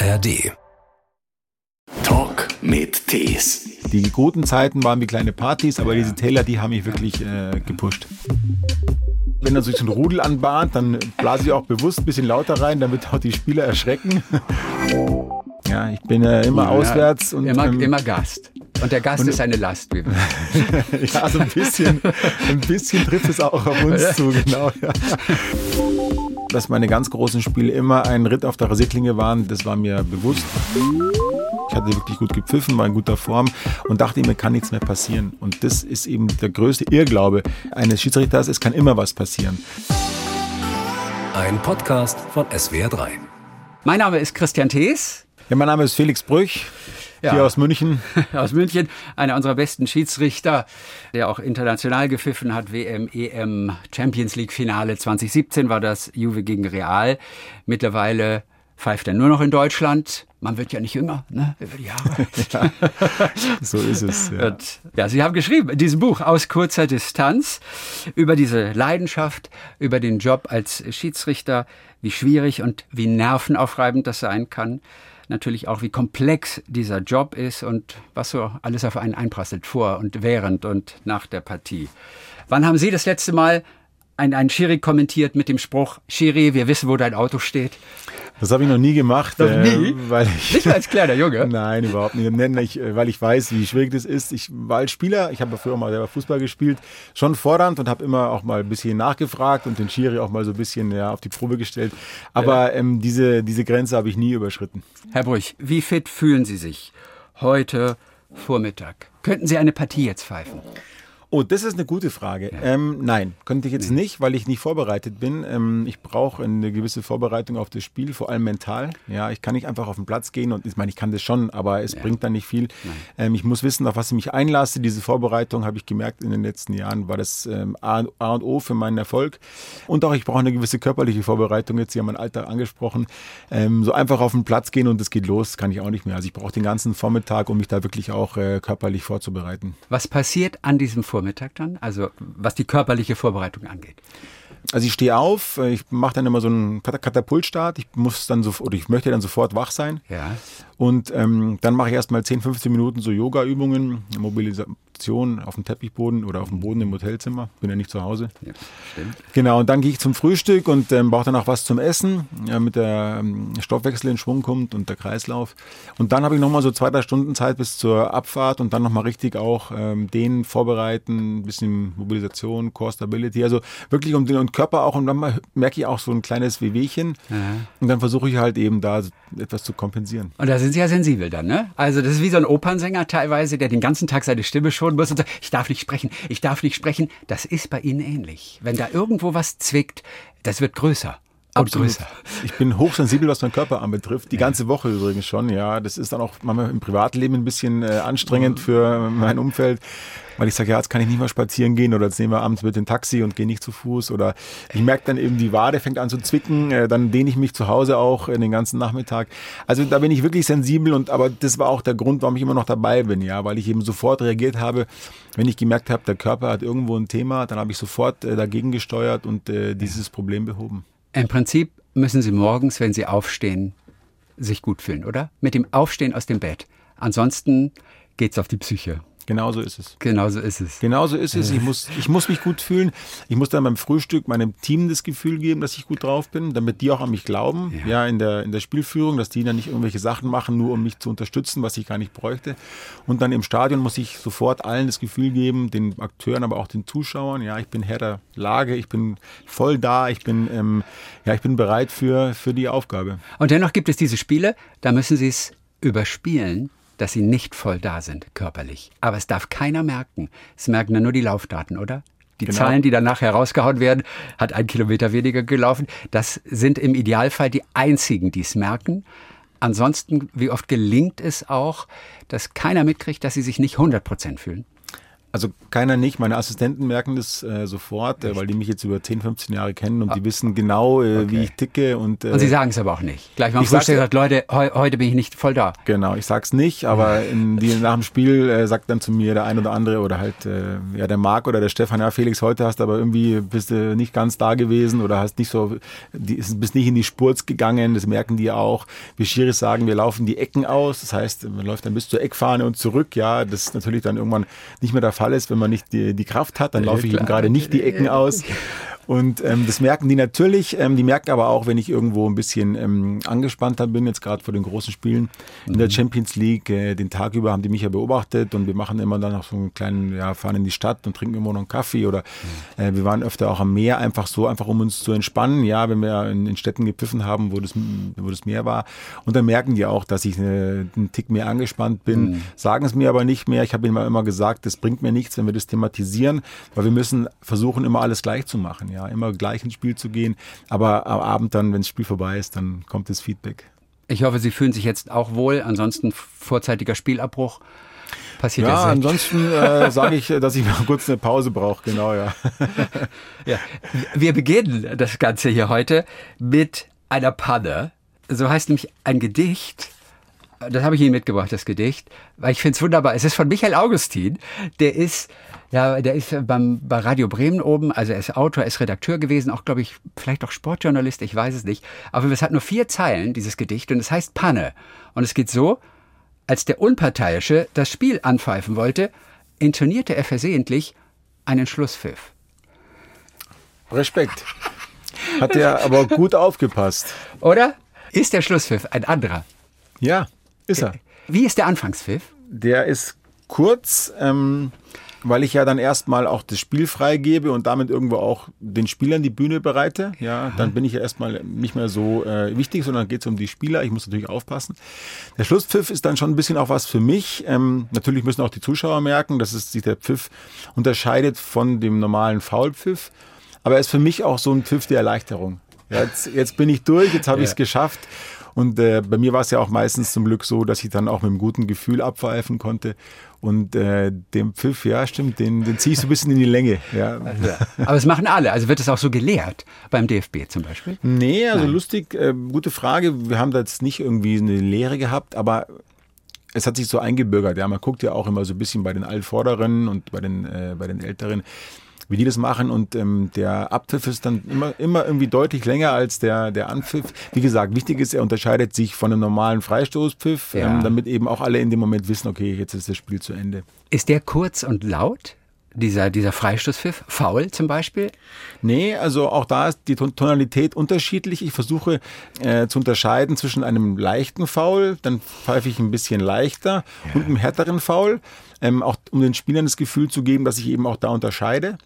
ARD. Talk mit Tees. Die guten Zeiten waren wie kleine Partys, aber diese Täler, die haben mich wirklich äh, gepusht. Wenn dann sich so ein Rudel anbahnt, dann blase ich auch bewusst ein bisschen lauter rein, damit auch die Spieler erschrecken. Ja, ich bin äh, immer ja, auswärts. Und, immer, ähm, immer Gast. Und der Gast und, ist eine Last. Wie ja, so ein bisschen, ein bisschen trifft es auch auf uns zu, genau. Ja. Dass meine ganz großen Spiele immer ein Ritt auf der Rasierklinge waren, das war mir bewusst. Ich hatte wirklich gut gepfiffen, war in guter Form und dachte mir kann nichts mehr passieren. Und das ist eben der größte Irrglaube eines Schiedsrichters, es kann immer was passieren. Ein Podcast von SWR3. Mein Name ist Christian Thees. Ja, mein Name ist Felix Brüch. Ja. Hier aus München. aus München, einer unserer besten Schiedsrichter, der auch international gepfiffen hat. WM, EM, Champions League Finale 2017 war das Juve gegen Real. Mittlerweile pfeift er nur noch in Deutschland. Man wird ja nicht jünger, ne? Über die Jahre. ja, so ist es. Ja. Und, ja, Sie haben geschrieben in diesem Buch aus kurzer Distanz über diese Leidenschaft, über den Job als Schiedsrichter, wie schwierig und wie nervenaufreibend das sein kann natürlich auch, wie komplex dieser Job ist und was so alles auf einen einprasselt, vor und während und nach der Partie. Wann haben Sie das letzte Mal ein, ein Schiri kommentiert mit dem Spruch, Schiri, wir wissen, wo dein Auto steht? Das habe ich noch nie gemacht. Noch nie? Äh, weil ich, nicht als kleiner Junge? Nein, überhaupt nicht. Ich, äh, weil ich weiß, wie schwierig das ist. Ich war als Spieler, ich habe früher mal selber Fußball gespielt, schon fordernd und habe immer auch mal ein bisschen nachgefragt und den Schiri auch mal so ein bisschen ja, auf die Probe gestellt. Aber ja. ähm, diese, diese Grenze habe ich nie überschritten. Herr Brüch, wie fit fühlen Sie sich heute Vormittag? Könnten Sie eine Partie jetzt pfeifen? Oh, das ist eine gute Frage. Ähm, nein, könnte ich jetzt nicht, weil ich nicht vorbereitet bin. Ähm, ich brauche eine gewisse Vorbereitung auf das Spiel, vor allem mental. Ja, ich kann nicht einfach auf den Platz gehen und ich meine, ich kann das schon, aber es ja. bringt dann nicht viel. Ähm, ich muss wissen, auf was ich mich einlasse. Diese Vorbereitung habe ich gemerkt in den letzten Jahren war das ähm, A, A, und O für meinen Erfolg. Und auch ich brauche eine gewisse körperliche Vorbereitung. Jetzt haben mein Alter angesprochen. Ähm, so einfach auf den Platz gehen und es geht los, kann ich auch nicht mehr. Also ich brauche den ganzen Vormittag, um mich da wirklich auch äh, körperlich vorzubereiten. Was passiert an diesem Vormittag? Vormittag dann? Also was die körperliche Vorbereitung angeht. Also ich stehe auf, ich mache dann immer so einen Katapultstart. Ich muss dann so oder ich möchte dann sofort wach sein. Ja. Und ähm, dann mache ich erstmal 10, 15 Minuten so Yoga-Übungen, Mobilisation auf dem Teppichboden oder auf dem Boden im Hotelzimmer. Bin ja nicht zu Hause. Ja, stimmt. Genau, und dann gehe ich zum Frühstück und ähm, brauche dann auch was zum Essen, ja, damit der ähm, Stoffwechsel in Schwung kommt und der Kreislauf. Und dann habe ich nochmal so zwei, drei Stunden Zeit bis zur Abfahrt und dann nochmal richtig auch ähm, den vorbereiten, ein bisschen Mobilisation, Core Stability, also wirklich um den Körper auch und dann merke ich auch so ein kleines Wehwehchen ja. und dann versuche ich halt eben da etwas zu kompensieren. Und da sind Sie ja sensibel dann, ne? Also das ist wie so ein Opernsänger teilweise, der den ganzen Tag seine Stimme schonen muss und sagt, ich darf nicht sprechen, ich darf nicht sprechen. Das ist bei Ihnen ähnlich. Wenn da irgendwo was zwickt, das wird größer. Absolut. Ich bin hochsensibel, was meinen Körper anbetrifft. Die ja. ganze Woche übrigens schon, ja. Das ist dann auch manchmal im Privatleben ein bisschen äh, anstrengend für mein Umfeld weil ich sage, ja, jetzt kann ich nicht mehr spazieren gehen oder jetzt nehmen wir abends mit dem Taxi und gehe nicht zu Fuß oder ich merke dann eben, die Wade fängt an zu zwicken, äh, dann dehne ich mich zu Hause auch den ganzen Nachmittag. Also da bin ich wirklich sensibel und aber das war auch der Grund, warum ich immer noch dabei bin, ja, weil ich eben sofort reagiert habe, wenn ich gemerkt habe, der Körper hat irgendwo ein Thema, dann habe ich sofort äh, dagegen gesteuert und äh, dieses Problem behoben. Im Prinzip müssen Sie morgens, wenn Sie aufstehen, sich gut fühlen, oder? Mit dem Aufstehen aus dem Bett. Ansonsten geht's auf die Psyche. Genauso ist es. Genauso ist es. Genauso ist es. Ich muss, ich muss mich gut fühlen. Ich muss dann beim Frühstück meinem Team das Gefühl geben, dass ich gut drauf bin, damit die auch an mich glauben. Ja, ja in, der, in der Spielführung, dass die dann nicht irgendwelche Sachen machen, nur um mich zu unterstützen, was ich gar nicht bräuchte. Und dann im Stadion muss ich sofort allen das Gefühl geben, den Akteuren, aber auch den Zuschauern, ja, ich bin Herr der Lage, ich bin voll da, ich bin, ähm, ja, ich bin bereit für, für die Aufgabe. Und dennoch gibt es diese Spiele, da müssen Sie es überspielen dass sie nicht voll da sind, körperlich. Aber es darf keiner merken. Es merken dann nur die Laufdaten, oder? Die genau. Zahlen, die danach herausgehauen werden, hat ein Kilometer weniger gelaufen. Das sind im Idealfall die einzigen, die es merken. Ansonsten, wie oft gelingt es auch, dass keiner mitkriegt, dass sie sich nicht 100 Prozent fühlen? Also keiner nicht. Meine Assistenten merken das äh, sofort, äh, weil die mich jetzt über 10, 15 Jahre kennen und ah. die wissen genau, äh, okay. wie ich ticke. Und, äh, und sie sagen es aber auch nicht. Gleich mal Frühstück gesagt, Leute, he heute bin ich nicht voll da. Genau, ich sag's nicht, aber in, die, nach dem Spiel äh, sagt dann zu mir der ein oder andere oder halt äh, ja der Marc oder der Stefan, ja Felix, heute hast du aber irgendwie bist du nicht ganz da gewesen oder hast nicht so, die, bist nicht in die Spurz gegangen. Das merken die auch. Wir Schiris sagen, wir laufen die Ecken aus. Das heißt, man läuft dann bis zur Eckfahne und zurück. Ja, das ist natürlich dann irgendwann nicht mehr der Fall ist, wenn man nicht die, die Kraft hat, dann laufe ich eben gerade nicht die Ecken aus. Und ähm, das merken die natürlich. Ähm, die merken aber auch, wenn ich irgendwo ein bisschen ähm, angespannter bin, jetzt gerade vor den großen Spielen in der mhm. Champions League. Äh, den Tag über haben die mich ja beobachtet und wir machen immer dann noch so einen kleinen, ja, fahren in die Stadt und trinken immer noch einen Kaffee oder mhm. äh, wir waren öfter auch am Meer, einfach so, einfach um uns zu entspannen. Ja, wenn wir in, in Städten gepfiffen haben, wo das, wo das Meer war. Und dann merken die auch, dass ich äh, einen Tick mehr angespannt bin, mhm. sagen es mir aber nicht mehr. Ich habe ihnen immer gesagt, das bringt mir nichts, wenn wir das thematisieren, weil wir müssen versuchen, immer alles gleich zu machen. Ja ja, immer gleich ins Spiel zu gehen. Aber am Abend dann, wenn das Spiel vorbei ist, dann kommt das Feedback. Ich hoffe, Sie fühlen sich jetzt auch wohl. Ansonsten vorzeitiger Spielabbruch. Passiert ja, ansonsten äh, sage ich, dass ich mal kurz eine Pause brauche, genau, ja. ja. Wir beginnen das Ganze hier heute mit einer Panne. So heißt nämlich ein Gedicht. Das habe ich Ihnen mitgebracht, das Gedicht, weil ich finde es wunderbar. Es ist von Michael Augustin. Der ist ja, der ist beim, bei Radio Bremen oben, also er ist Autor, er ist Redakteur gewesen, auch glaube ich, vielleicht auch Sportjournalist, ich weiß es nicht. Aber es hat nur vier Zeilen, dieses Gedicht, und es heißt Panne. Und es geht so, als der Unparteiische das Spiel anpfeifen wollte, intonierte er versehentlich einen Schlusspfiff. Respekt. Hat er aber gut aufgepasst. Oder? Ist der Schlusspfiff ein anderer? Ja, ist er. Wie ist der Anfangspfiff? Der ist kurz, ähm, weil ich ja dann erstmal auch das Spiel freigebe und damit irgendwo auch den Spielern die Bühne bereite. Ja, dann bin ich ja erstmal nicht mehr so äh, wichtig, sondern geht es um die Spieler. Ich muss natürlich aufpassen. Der Schlusspfiff ist dann schon ein bisschen auch was für mich. Ähm, natürlich müssen auch die Zuschauer merken, dass es sich der Pfiff unterscheidet von dem normalen Foulpfiff. Aber er ist für mich auch so ein Pfiff der Erleichterung. Jetzt, jetzt bin ich durch, jetzt habe ja. ich es geschafft. Und äh, bei mir war es ja auch meistens zum Glück so, dass ich dann auch mit einem guten Gefühl abpfeifen konnte. Und äh, den Pfiff, ja, stimmt, den, den ziehe ich so ein bisschen in die Länge. Ja. Aber es machen alle. Also wird es auch so gelehrt beim DFB zum Beispiel? Nee, also Nein. lustig, äh, gute Frage. Wir haben da jetzt nicht irgendwie eine Lehre gehabt, aber es hat sich so eingebürgert. Ja, man guckt ja auch immer so ein bisschen bei den Altvorderen und bei den, äh, bei den Älteren wie die das machen. Und ähm, der Abpfiff ist dann immer, immer irgendwie deutlich länger als der, der Anpfiff. Wie gesagt, wichtig ist, er unterscheidet sich von einem normalen Freistoßpfiff, ja. ähm, damit eben auch alle in dem Moment wissen, okay, jetzt ist das Spiel zu Ende. Ist der kurz und laut? dieser, dieser Freistoßpfiff, faul zum Beispiel? Nee, also auch da ist die Tonalität unterschiedlich. Ich versuche äh, zu unterscheiden zwischen einem leichten Foul, dann pfeife ich ein bisschen leichter, ja. und einem härteren Foul, ähm, auch um den Spielern das Gefühl zu geben, dass ich eben auch da unterscheide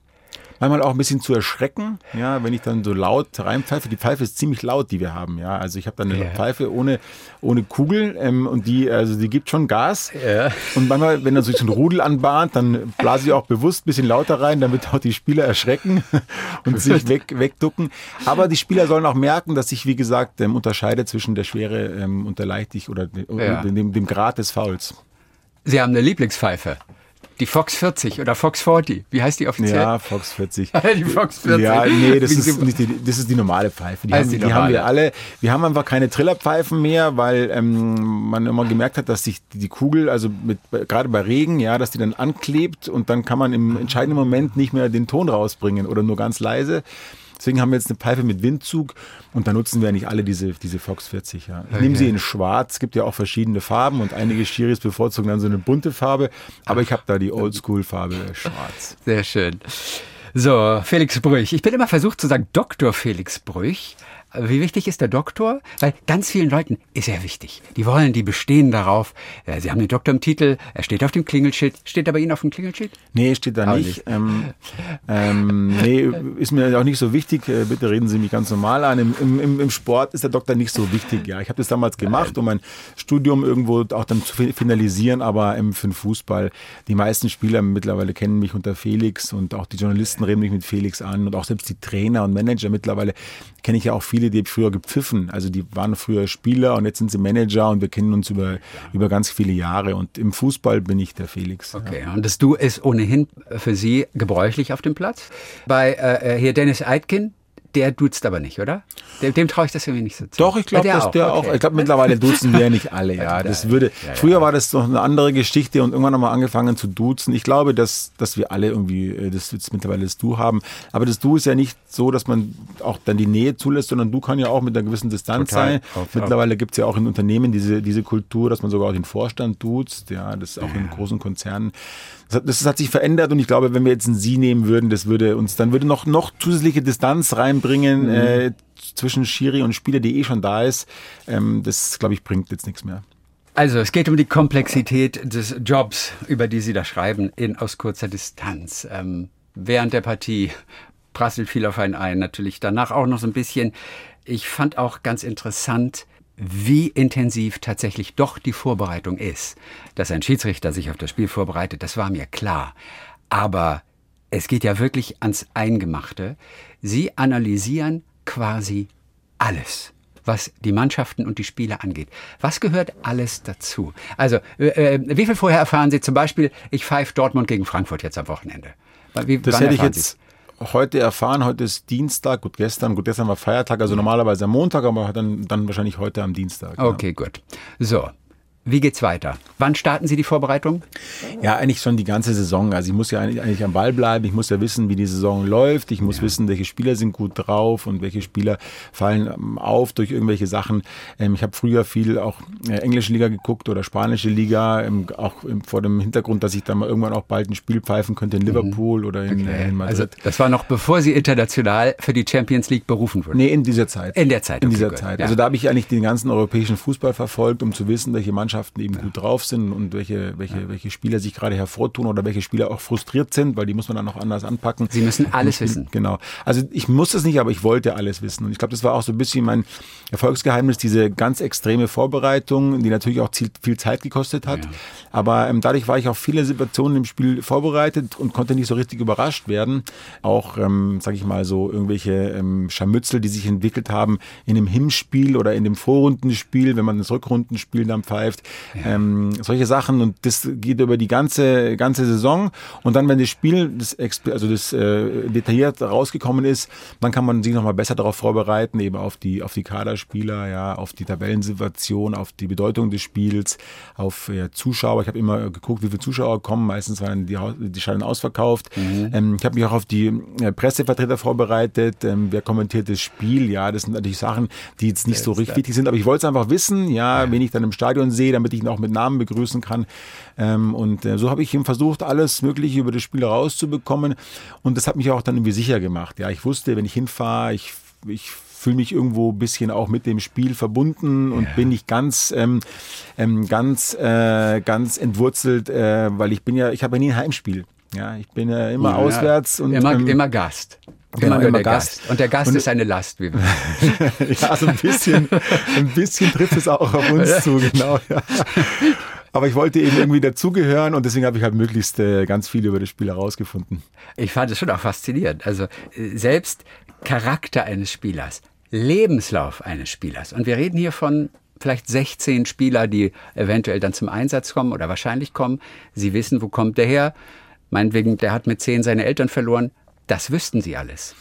manchmal auch ein bisschen zu erschrecken, ja, wenn ich dann so laut reinpfeife. Die Pfeife ist ziemlich laut, die wir haben, ja. Also ich habe dann eine ja. Pfeife ohne, ohne Kugel ähm, und die, also die gibt schon Gas. Ja. Und manchmal, wenn er sich so ein Rudel anbahnt, dann blase ich auch bewusst ein bisschen lauter rein, damit auch die Spieler erschrecken und sich weg, wegducken. Aber die Spieler sollen auch merken, dass ich, wie gesagt, ähm, unterscheide zwischen der Schwere ähm, und der Leichtig oder ja. dem, dem Grad des Fouls. Sie haben eine Lieblingspfeife. Die Fox 40 oder Fox 40. Wie heißt die offiziell? Ja, Fox 40. die Fox 40. Ja, nee, das ist, nicht die, das ist die normale Pfeife. Die, haben, die, die haben, wir alle. Wir haben einfach keine Trillerpfeifen mehr, weil ähm, man immer gemerkt hat, dass sich die Kugel, also mit, gerade bei Regen, ja, dass die dann anklebt und dann kann man im entscheidenden Moment nicht mehr den Ton rausbringen oder nur ganz leise. Deswegen haben wir jetzt eine Pfeife mit Windzug und da nutzen wir ja nicht alle diese, diese Fox 40. Ja. Ich okay. nehme sie in schwarz, es gibt ja auch verschiedene Farben und einige Schiris bevorzugen dann so eine bunte Farbe, aber ich habe da die Oldschool-Farbe schwarz. Sehr schön. So, Felix Brüch. Ich bin immer versucht zu sagen Dr. Felix Brüch. Wie wichtig ist der Doktor? Weil ganz vielen Leuten ist er wichtig. Die wollen, die bestehen darauf. Sie haben den Doktor im Titel, er steht auf dem Klingelschild. Steht er bei Ihnen auf dem Klingelschild? Nee, steht da nicht. nicht. Ähm, ähm, nee, ist mir auch nicht so wichtig. Äh, bitte reden Sie mich ganz normal an. Im, im, im Sport ist der Doktor nicht so wichtig. Ja, ich habe das damals gemacht, um mein Studium irgendwo auch dann zu finalisieren, aber ähm, für den Fußball. Die meisten Spieler mittlerweile kennen mich unter Felix und auch die Journalisten reden mich mit Felix an und auch selbst die Trainer und Manager mittlerweile kenne ich ja auch viele viele, die früher gepfiffen. Also die waren früher Spieler und jetzt sind sie Manager und wir kennen uns über, über ganz viele Jahre. Und im Fußball bin ich der Felix. Okay, ja. und das Du ist ohnehin für Sie gebräuchlich auf dem Platz. Bei äh, äh hier Dennis Eitkin, der duzt aber nicht, oder? Dem, dem traue ich das irgendwie nicht so zu. Doch, ich glaube, dass der okay. auch. Ich glaube, mittlerweile duzen wir nicht alle. Ja, das würde. Ja, früher war das noch eine andere Geschichte und irgendwann haben wir angefangen zu duzen. Ich glaube, dass, dass wir alle irgendwie äh, das jetzt mittlerweile das Du haben. Aber das Du ist ja nicht so, dass man auch dann die Nähe zulässt, sondern Du kann ja auch mit einer gewissen Distanz Total. sein. Auf, mittlerweile gibt es ja auch in Unternehmen diese, diese Kultur, dass man sogar auch den Vorstand duzt. Ja, das ist auch in großen Konzernen das, hat sich verändert und ich glaube, wenn wir jetzt ein Sie nehmen würden, das würde uns, dann würde noch, noch zusätzliche Distanz reinbringen mhm. äh, zwischen Schiri und Spieler, die eh schon da ist. Ähm, das, glaube ich, bringt jetzt nichts mehr. Also, es geht um die Komplexität des Jobs, über die Sie da schreiben, in aus kurzer Distanz. Ähm, während der Partie prasselt viel auf einen ein, natürlich danach auch noch so ein bisschen. Ich fand auch ganz interessant, wie intensiv tatsächlich doch die Vorbereitung ist. Dass ein Schiedsrichter sich auf das Spiel vorbereitet, das war mir klar. Aber es geht ja wirklich ans Eingemachte. Sie analysieren quasi alles was die Mannschaften und die Spieler angeht. Was gehört alles dazu? Also, äh, äh wie viel vorher erfahren Sie zum Beispiel, ich pfeife Dortmund gegen Frankfurt jetzt am Wochenende? Wie, das hätte ich jetzt heute erfahren, heute ist Dienstag, gut gestern, gut gestern war Feiertag, also normalerweise am Montag, aber dann, dann wahrscheinlich heute am Dienstag. Okay, ja. gut. So, wie geht's weiter? Wann starten Sie die Vorbereitung? Ja, eigentlich schon die ganze Saison. Also ich muss ja eigentlich, eigentlich am Ball bleiben. Ich muss ja wissen, wie die Saison läuft. Ich muss ja. wissen, welche Spieler sind gut drauf und welche Spieler fallen ähm, auf durch irgendwelche Sachen. Ähm, ich habe früher viel auch äh, englische Liga geguckt oder spanische Liga, ähm, auch vor dem Hintergrund, dass ich dann mal irgendwann auch bald ein Spiel pfeifen könnte in mhm. Liverpool mhm. oder in, okay. in, Madrid. Also das war noch bevor Sie international für die Champions League berufen wurden? Nee, in dieser Zeit. In der Zeit. In okay, dieser gut. Zeit. Ja. Also da habe ich eigentlich den ganzen europäischen Fußball verfolgt, um zu wissen, welche Mannschaften Mannschaften eben gut drauf sind und welche, welche, welche Spieler sich gerade hervortun oder welche Spieler auch frustriert sind, weil die muss man dann auch anders anpacken. Sie müssen alles und, wissen. Genau. Also ich muss es nicht, aber ich wollte alles wissen. Und ich glaube, das war auch so ein bisschen mein Erfolgsgeheimnis, diese ganz extreme Vorbereitung, die natürlich auch viel Zeit gekostet hat. Ja. Aber ähm, dadurch war ich auf viele Situationen im Spiel vorbereitet und konnte nicht so richtig überrascht werden. Auch, ähm, sage ich mal, so irgendwelche ähm, Scharmützel, die sich entwickelt haben in dem Hinspiel oder in dem Vorrundenspiel, wenn man das Rückrundenspiel dann pfeift. Ja. Ähm, solche Sachen und das geht über die ganze ganze Saison und dann wenn das Spiel das also das äh, detailliert rausgekommen ist, dann kann man sich noch mal besser darauf vorbereiten, eben auf die auf die Kaderspieler, ja, auf die Tabellensituation, auf die Bedeutung des Spiels, auf ja, Zuschauer. Ich habe immer geguckt, wie viele Zuschauer kommen. Meistens waren die die Scheine ausverkauft. Mhm. Ähm, ich habe mich auch auf die äh, Pressevertreter vorbereitet. Ähm, wer kommentiert das Spiel? Ja, das sind natürlich Sachen, die jetzt nicht so richtig wichtig sind, aber ich wollte es einfach wissen, ja, ja, wen ich dann im Stadion sehe, damit ich ihn auch mit Namen begrüßen kann. Ähm, und äh, so habe ich ihm versucht, alles Mögliche über das Spiel rauszubekommen. Und das hat mich auch dann irgendwie sicher gemacht. Ja, ich wusste, wenn ich hinfahre, ich, ich fühle mich irgendwo ein bisschen auch mit dem Spiel verbunden und ja. bin nicht ganz, ähm, ähm, ganz, äh, ganz entwurzelt, äh, weil ich bin ja, ich habe ja nie ein Heimspiel. Ja, ich bin ja immer ja, auswärts und immer, ähm, immer Gast. Genau, immer, immer Gast. Gast. Und der Gast und, ist eine Last. Wie ja, so ein bisschen, ein bisschen trifft es auch auf uns zu, genau. Ja. Aber ich wollte eben irgendwie dazugehören und deswegen habe ich halt möglichst äh, ganz viel über das Spiel herausgefunden. Ich fand es schon auch faszinierend. Also äh, selbst Charakter eines Spielers, Lebenslauf eines Spielers. Und wir reden hier von vielleicht 16 Spieler, die eventuell dann zum Einsatz kommen oder wahrscheinlich kommen. Sie wissen, wo kommt der her. Meinetwegen, der hat mit zehn seine Eltern verloren. Das wüssten sie alles.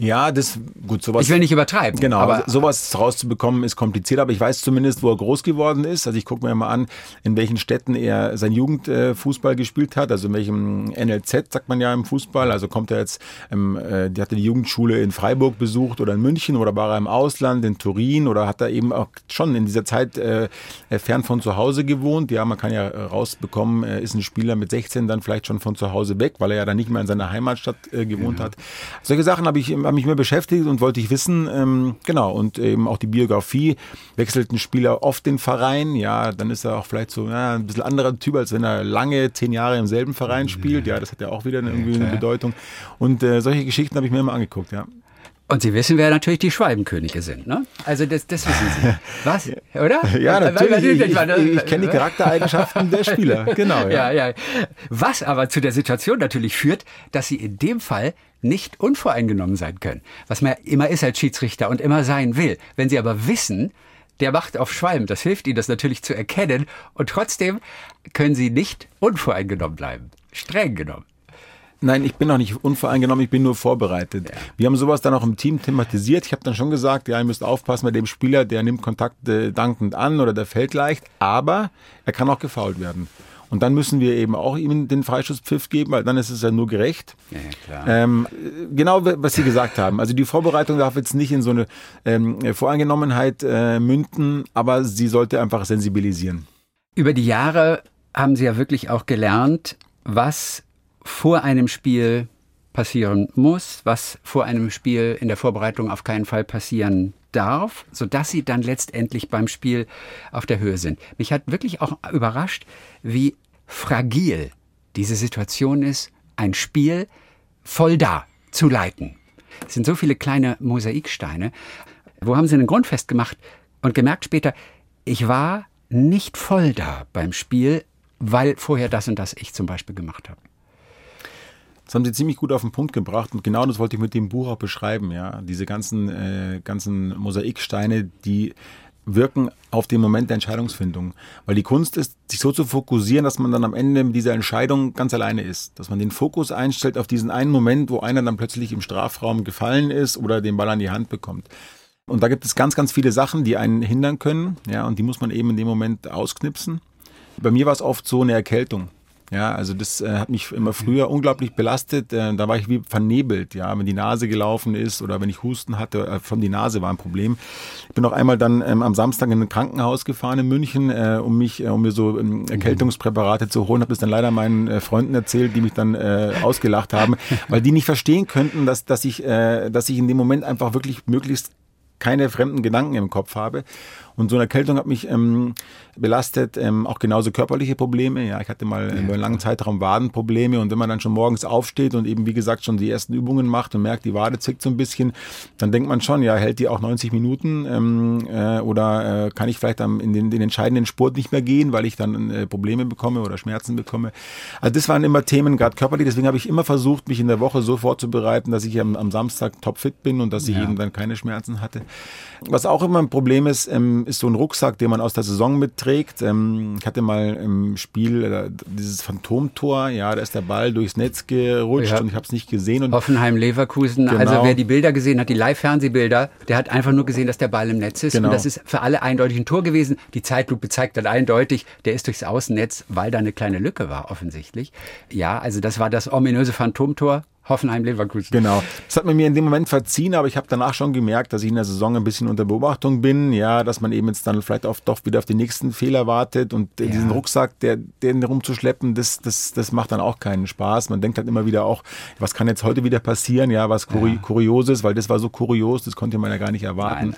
Ja, das gut sowas. Ich will nicht übertreiben. Genau, aber sowas rauszubekommen ist kompliziert, aber ich weiß zumindest, wo er groß geworden ist. Also ich gucke mir mal an, in welchen Städten er sein Jugendfußball gespielt hat, also in welchem NLZ sagt man ja im Fußball. Also kommt er jetzt, ähm, äh, die hatte die Jugendschule in Freiburg besucht oder in München oder war er im Ausland in Turin oder hat er eben auch schon in dieser Zeit äh, fern von zu Hause gewohnt. Ja, man kann ja rausbekommen, äh, ist ein Spieler mit 16 dann vielleicht schon von zu Hause weg, weil er ja dann nicht mehr in seiner Heimatstadt äh, gewohnt ja. hat. Solche Sachen habe ich habe mich mehr beschäftigt und wollte ich wissen, ähm, genau, und eben auch die Biografie, wechselt ein Spieler oft den Verein, ja, dann ist er auch vielleicht so ja, ein bisschen anderer Typ, als wenn er lange, zehn Jahre im selben Verein spielt, ja, das hat ja auch wieder eine, irgendwie eine Bedeutung und äh, solche Geschichten habe ich mir immer angeguckt, ja. Und Sie wissen, wer natürlich die Schwalbenkönige sind, ne? Also das, das wissen Sie. Was? Oder? Ja, natürlich. Ich, ich, ich, ich kenne die Charaktereigenschaften der Spieler. Genau. Ja. ja, ja. Was aber zu der Situation natürlich führt, dass Sie in dem Fall nicht unvoreingenommen sein können, was man immer ist als Schiedsrichter und immer sein will. Wenn Sie aber wissen, der macht auf Schwalm, das hilft Ihnen, das natürlich zu erkennen und trotzdem können Sie nicht unvoreingenommen bleiben, streng genommen. Nein, ich bin noch nicht unvoreingenommen, ich bin nur vorbereitet. Ja. Wir haben sowas dann auch im Team thematisiert. Ich habe dann schon gesagt, ja, ihr müsst aufpassen bei dem Spieler, der nimmt Kontakt äh, dankend an oder der fällt leicht, aber er kann auch gefault werden. Und dann müssen wir eben auch ihm den Freischusspfiff geben, weil dann ist es ja nur gerecht. Ja, klar. Ähm, genau, was Sie gesagt haben. Also die Vorbereitung darf jetzt nicht in so eine ähm, Voreingenommenheit äh, münden, aber sie sollte einfach sensibilisieren. Über die Jahre haben Sie ja wirklich auch gelernt, was vor einem Spiel passieren muss, was vor einem Spiel in der Vorbereitung auf keinen Fall passieren darf, sodass sie dann letztendlich beim Spiel auf der Höhe sind. Mich hat wirklich auch überrascht, wie fragil diese Situation ist, ein Spiel voll da zu leiten. Es sind so viele kleine Mosaiksteine. Wo haben sie einen Grund festgemacht und gemerkt später, ich war nicht voll da beim Spiel, weil vorher das und das ich zum Beispiel gemacht habe. Das haben Sie ziemlich gut auf den Punkt gebracht und genau das wollte ich mit dem Buch auch beschreiben, ja. Diese ganzen, äh, ganzen Mosaiksteine, die wirken auf den Moment der Entscheidungsfindung. Weil die Kunst ist, sich so zu fokussieren, dass man dann am Ende mit dieser Entscheidung ganz alleine ist. Dass man den Fokus einstellt auf diesen einen Moment, wo einer dann plötzlich im Strafraum gefallen ist oder den Ball an die Hand bekommt. Und da gibt es ganz, ganz viele Sachen, die einen hindern können, ja, und die muss man eben in dem Moment ausknipsen. Bei mir war es oft so eine Erkältung. Ja, also das äh, hat mich immer früher unglaublich belastet. Äh, da war ich wie vernebelt, ja, wenn die Nase gelaufen ist oder wenn ich Husten hatte, äh, von die Nase war ein Problem. Ich bin auch einmal dann ähm, am Samstag in ein Krankenhaus gefahren in München, äh, um mich, äh, um mir so ähm, Erkältungspräparate zu holen. Habe das dann leider meinen äh, Freunden erzählt, die mich dann äh, ausgelacht haben, weil die nicht verstehen könnten, dass dass ich äh, dass ich in dem Moment einfach wirklich möglichst keine fremden Gedanken im Kopf habe. Und so eine Erkältung hat mich ähm, belastet, ähm, auch genauso körperliche Probleme. Ja, ich hatte mal ja, über einen langen Zeitraum Wadenprobleme und wenn man dann schon morgens aufsteht und eben wie gesagt schon die ersten Übungen macht und merkt, die Wade zickt so ein bisschen, dann denkt man schon, ja, hält die auch 90 Minuten ähm, äh, oder äh, kann ich vielleicht am, in den, den entscheidenden Sport nicht mehr gehen, weil ich dann äh, Probleme bekomme oder Schmerzen bekomme. Also das waren immer Themen, gerade körperlich. Deswegen habe ich immer versucht, mich in der Woche so vorzubereiten, dass ich am, am Samstag topfit bin und dass ich ja. eben dann keine Schmerzen hatte. Was auch immer ein Problem ist, ähm, ist so ein Rucksack, den man aus der Saison mitträgt. Ähm, ich hatte mal im Spiel äh, dieses Phantomtor, ja, da ist der Ball durchs Netz gerutscht ja. und ich habe es nicht gesehen. Und Hoffenheim-Leverkusen, genau. also wer die Bilder gesehen hat, die Live-Fernsehbilder, der hat einfach nur gesehen, dass der Ball im Netz ist. Genau. Und das ist für alle eindeutig ein Tor gewesen. Die Zeitlupe zeigt dann eindeutig, der ist durchs Außennetz, weil da eine kleine Lücke war, offensichtlich. Ja, also das war das ominöse Phantomtor. Hoffenheim-Leverkusen. Genau. Das hat man mir in dem Moment verziehen, aber ich habe danach schon gemerkt, dass ich in der Saison ein bisschen unter Beobachtung bin. Ja, dass man eben jetzt dann vielleicht auch doch wieder auf den nächsten Fehler wartet und ja. diesen Rucksack, der, den rumzuschleppen, das, das, das macht dann auch keinen Spaß. Man denkt halt immer wieder auch, was kann jetzt heute wieder passieren? Ja, was Kuri ja. Kurioses, weil das war so kurios, das konnte man ja gar nicht erwarten. Nein,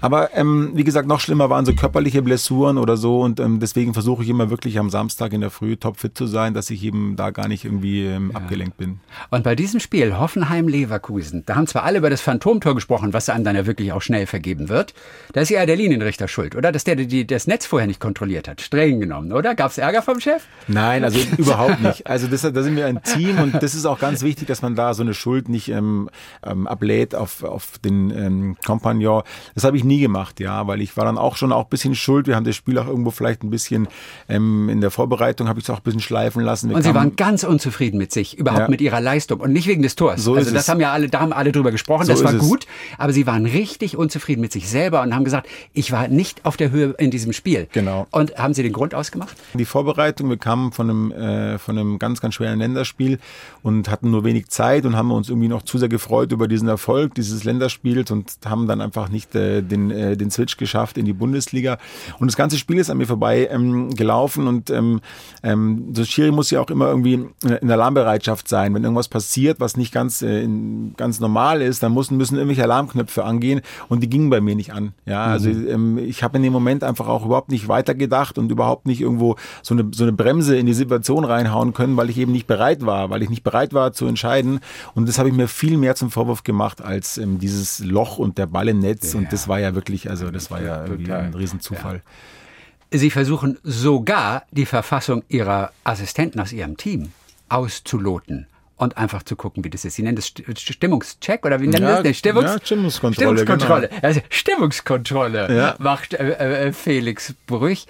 aber ähm, wie gesagt, noch schlimmer waren so körperliche Blessuren oder so und ähm, deswegen versuche ich immer wirklich am Samstag in der Früh topfit zu sein, dass ich eben da gar nicht irgendwie ähm, ja. abgelenkt bin. Und bei bei diesem Spiel Hoffenheim-Leverkusen, da haben zwar alle über das Phantomtor gesprochen, was einem dann ja wirklich auch schnell vergeben wird. Da ist ja der Linienrichter schuld, oder? Dass der die, das Netz vorher nicht kontrolliert hat. Streng genommen, oder? Gab es Ärger vom Chef? Nein, also überhaupt nicht. Also das, da sind wir ein Team und das ist auch ganz wichtig, dass man da so eine Schuld nicht ähm, ähm, ablädt auf, auf den ähm, Kompagnon. Das habe ich nie gemacht, ja, weil ich war dann auch schon auch ein bisschen schuld. Wir haben das Spiel auch irgendwo vielleicht ein bisschen ähm, in der Vorbereitung habe ich es auch ein bisschen schleifen lassen. Wir und Sie waren ganz unzufrieden mit sich, überhaupt ja. mit Ihrer Leistung und nicht wegen des Tors. So also das haben ja alle, da haben alle drüber gesprochen, so das war gut, aber sie waren richtig unzufrieden mit sich selber und haben gesagt, ich war nicht auf der Höhe in diesem Spiel. Genau. Und haben Sie den Grund ausgemacht? Die Vorbereitung, wir kamen von einem, äh, von einem ganz, ganz schweren Länderspiel und hatten nur wenig Zeit und haben uns irgendwie noch zu sehr gefreut über diesen Erfolg dieses Länderspiels und haben dann einfach nicht äh, den, äh, den Switch geschafft in die Bundesliga. Und das ganze Spiel ist an mir vorbei ähm, gelaufen und ähm, ähm, so Schiri muss ja auch immer irgendwie in der Alarmbereitschaft sein. Wenn irgendwas passiert, was nicht ganz, äh, ganz normal ist, dann müssen, müssen irgendwelche Alarmknöpfe angehen und die gingen bei mir nicht an. Ja, also mhm. ähm, ich habe in dem Moment einfach auch überhaupt nicht weitergedacht und überhaupt nicht irgendwo so eine, so eine Bremse in die Situation reinhauen können, weil ich eben nicht bereit war, weil ich nicht bereit war zu entscheiden. Und das habe ich mir viel mehr zum Vorwurf gemacht als ähm, dieses Loch und der Ball im Netz. Ja. Und das war ja wirklich, also das war ja irgendwie ein Riesenzufall. Ja. Sie versuchen sogar die Verfassung Ihrer Assistenten aus Ihrem Team auszuloten und einfach zu gucken, wie das ist. Sie nennen das Stimmungscheck oder wie nennen ja, das? Nee, Stimmungs ja, Stimmungskontrolle. Stimmungskontrolle. Genau. Also Stimmungskontrolle ja. macht äh, äh, Felix Brüch.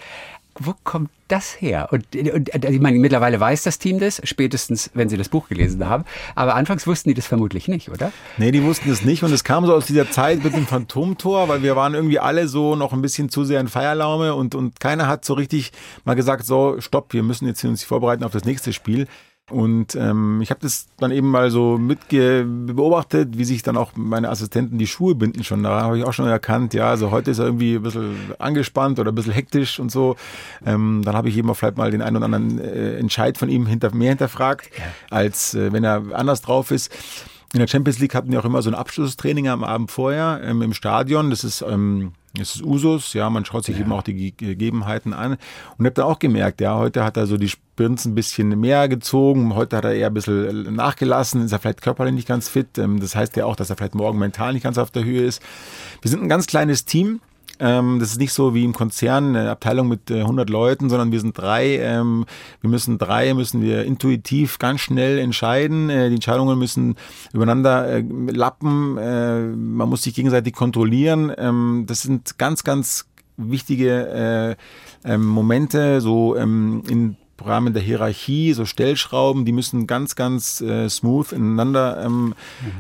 Wo kommt das her? Und, und, ich meine, mittlerweile weiß das Team das, spätestens, wenn sie das Buch gelesen haben. Aber anfangs wussten die das vermutlich nicht, oder? Nee, die wussten das nicht. Und es kam so aus dieser Zeit mit dem Phantomtor, weil wir waren irgendwie alle so noch ein bisschen zu sehr in Feierlaume und, und keiner hat so richtig mal gesagt, so, stopp, wir müssen jetzt uns vorbereiten auf das nächste Spiel. Und ähm, ich habe das dann eben mal so mitge beobachtet, wie sich dann auch meine Assistenten die Schuhe binden schon. Da habe ich auch schon erkannt, ja, also heute ist er irgendwie ein bisschen angespannt oder ein bisschen hektisch und so. Ähm, dann habe ich eben auch vielleicht mal den einen oder anderen äh, Entscheid von ihm hinter, mehr hinterfragt, als äh, wenn er anders drauf ist. In der Champions League hatten wir auch immer so ein Abschlusstraining am Abend vorher ähm, im Stadion. Das ist ähm, es ist Usus, ja, man schaut sich ja. eben auch die Gegebenheiten an. Und habe dann auch gemerkt, ja, heute hat er so die Sprints ein bisschen mehr gezogen, heute hat er eher ein bisschen nachgelassen, ist er vielleicht körperlich nicht ganz fit. Ähm, das heißt ja auch, dass er vielleicht morgen mental nicht ganz auf der Höhe ist. Wir sind ein ganz kleines Team. Ähm, das ist nicht so wie im Konzern eine Abteilung mit 100 äh, Leuten, sondern wir sind drei. Ähm, wir müssen drei, müssen wir intuitiv ganz schnell entscheiden. Äh, die Entscheidungen müssen übereinander äh, lappen. Äh, man muss sich gegenseitig kontrollieren. Ähm, das sind ganz, ganz wichtige äh, ähm, Momente so ähm, in Rahmen der Hierarchie, so Stellschrauben, die müssen ganz, ganz äh, smooth ineinander ähm,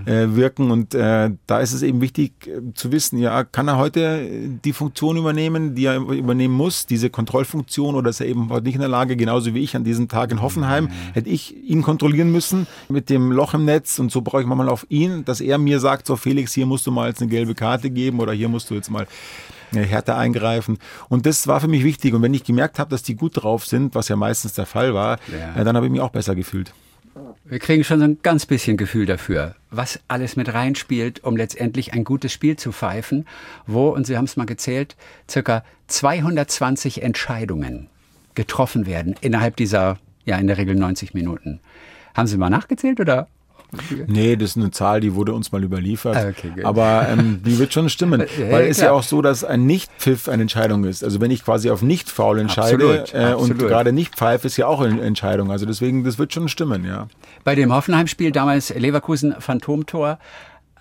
mhm. äh, wirken. Und äh, da ist es eben wichtig äh, zu wissen, ja, kann er heute die Funktion übernehmen, die er übernehmen muss, diese Kontrollfunktion, oder ist er eben heute nicht in der Lage, genauso wie ich an diesem Tag in Hoffenheim, mhm. hätte ich ihn kontrollieren müssen mit dem Loch im Netz und so brauche ich manchmal auf ihn, dass er mir sagt, so Felix, hier musst du mal jetzt eine gelbe Karte geben oder hier musst du jetzt mal härter eingreifen. Und das war für mich wichtig. Und wenn ich gemerkt habe, dass die gut drauf sind, was ja meistens der Fall war, ja. Äh, dann habe ich mich auch besser gefühlt. Wir kriegen schon so ein ganz bisschen Gefühl dafür, was alles mit reinspielt, um letztendlich ein gutes Spiel zu pfeifen, wo, und Sie haben es mal gezählt, circa 220 Entscheidungen getroffen werden innerhalb dieser, ja, in der Regel 90 Minuten. Haben Sie mal nachgezählt oder Nee, das ist eine Zahl, die wurde uns mal überliefert. Ah, okay, Aber ähm, die wird schon stimmen. ja, weil es ist ja auch so, dass ein Nicht-Pfiff eine Entscheidung ist. Also wenn ich quasi auf Nicht-Foul entscheide absolut, äh, absolut. und gerade nicht pfeife, ist ja auch eine Entscheidung. Also deswegen, das wird schon stimmen, ja. Bei dem Hoffenheim-Spiel damals Leverkusen Phantomtor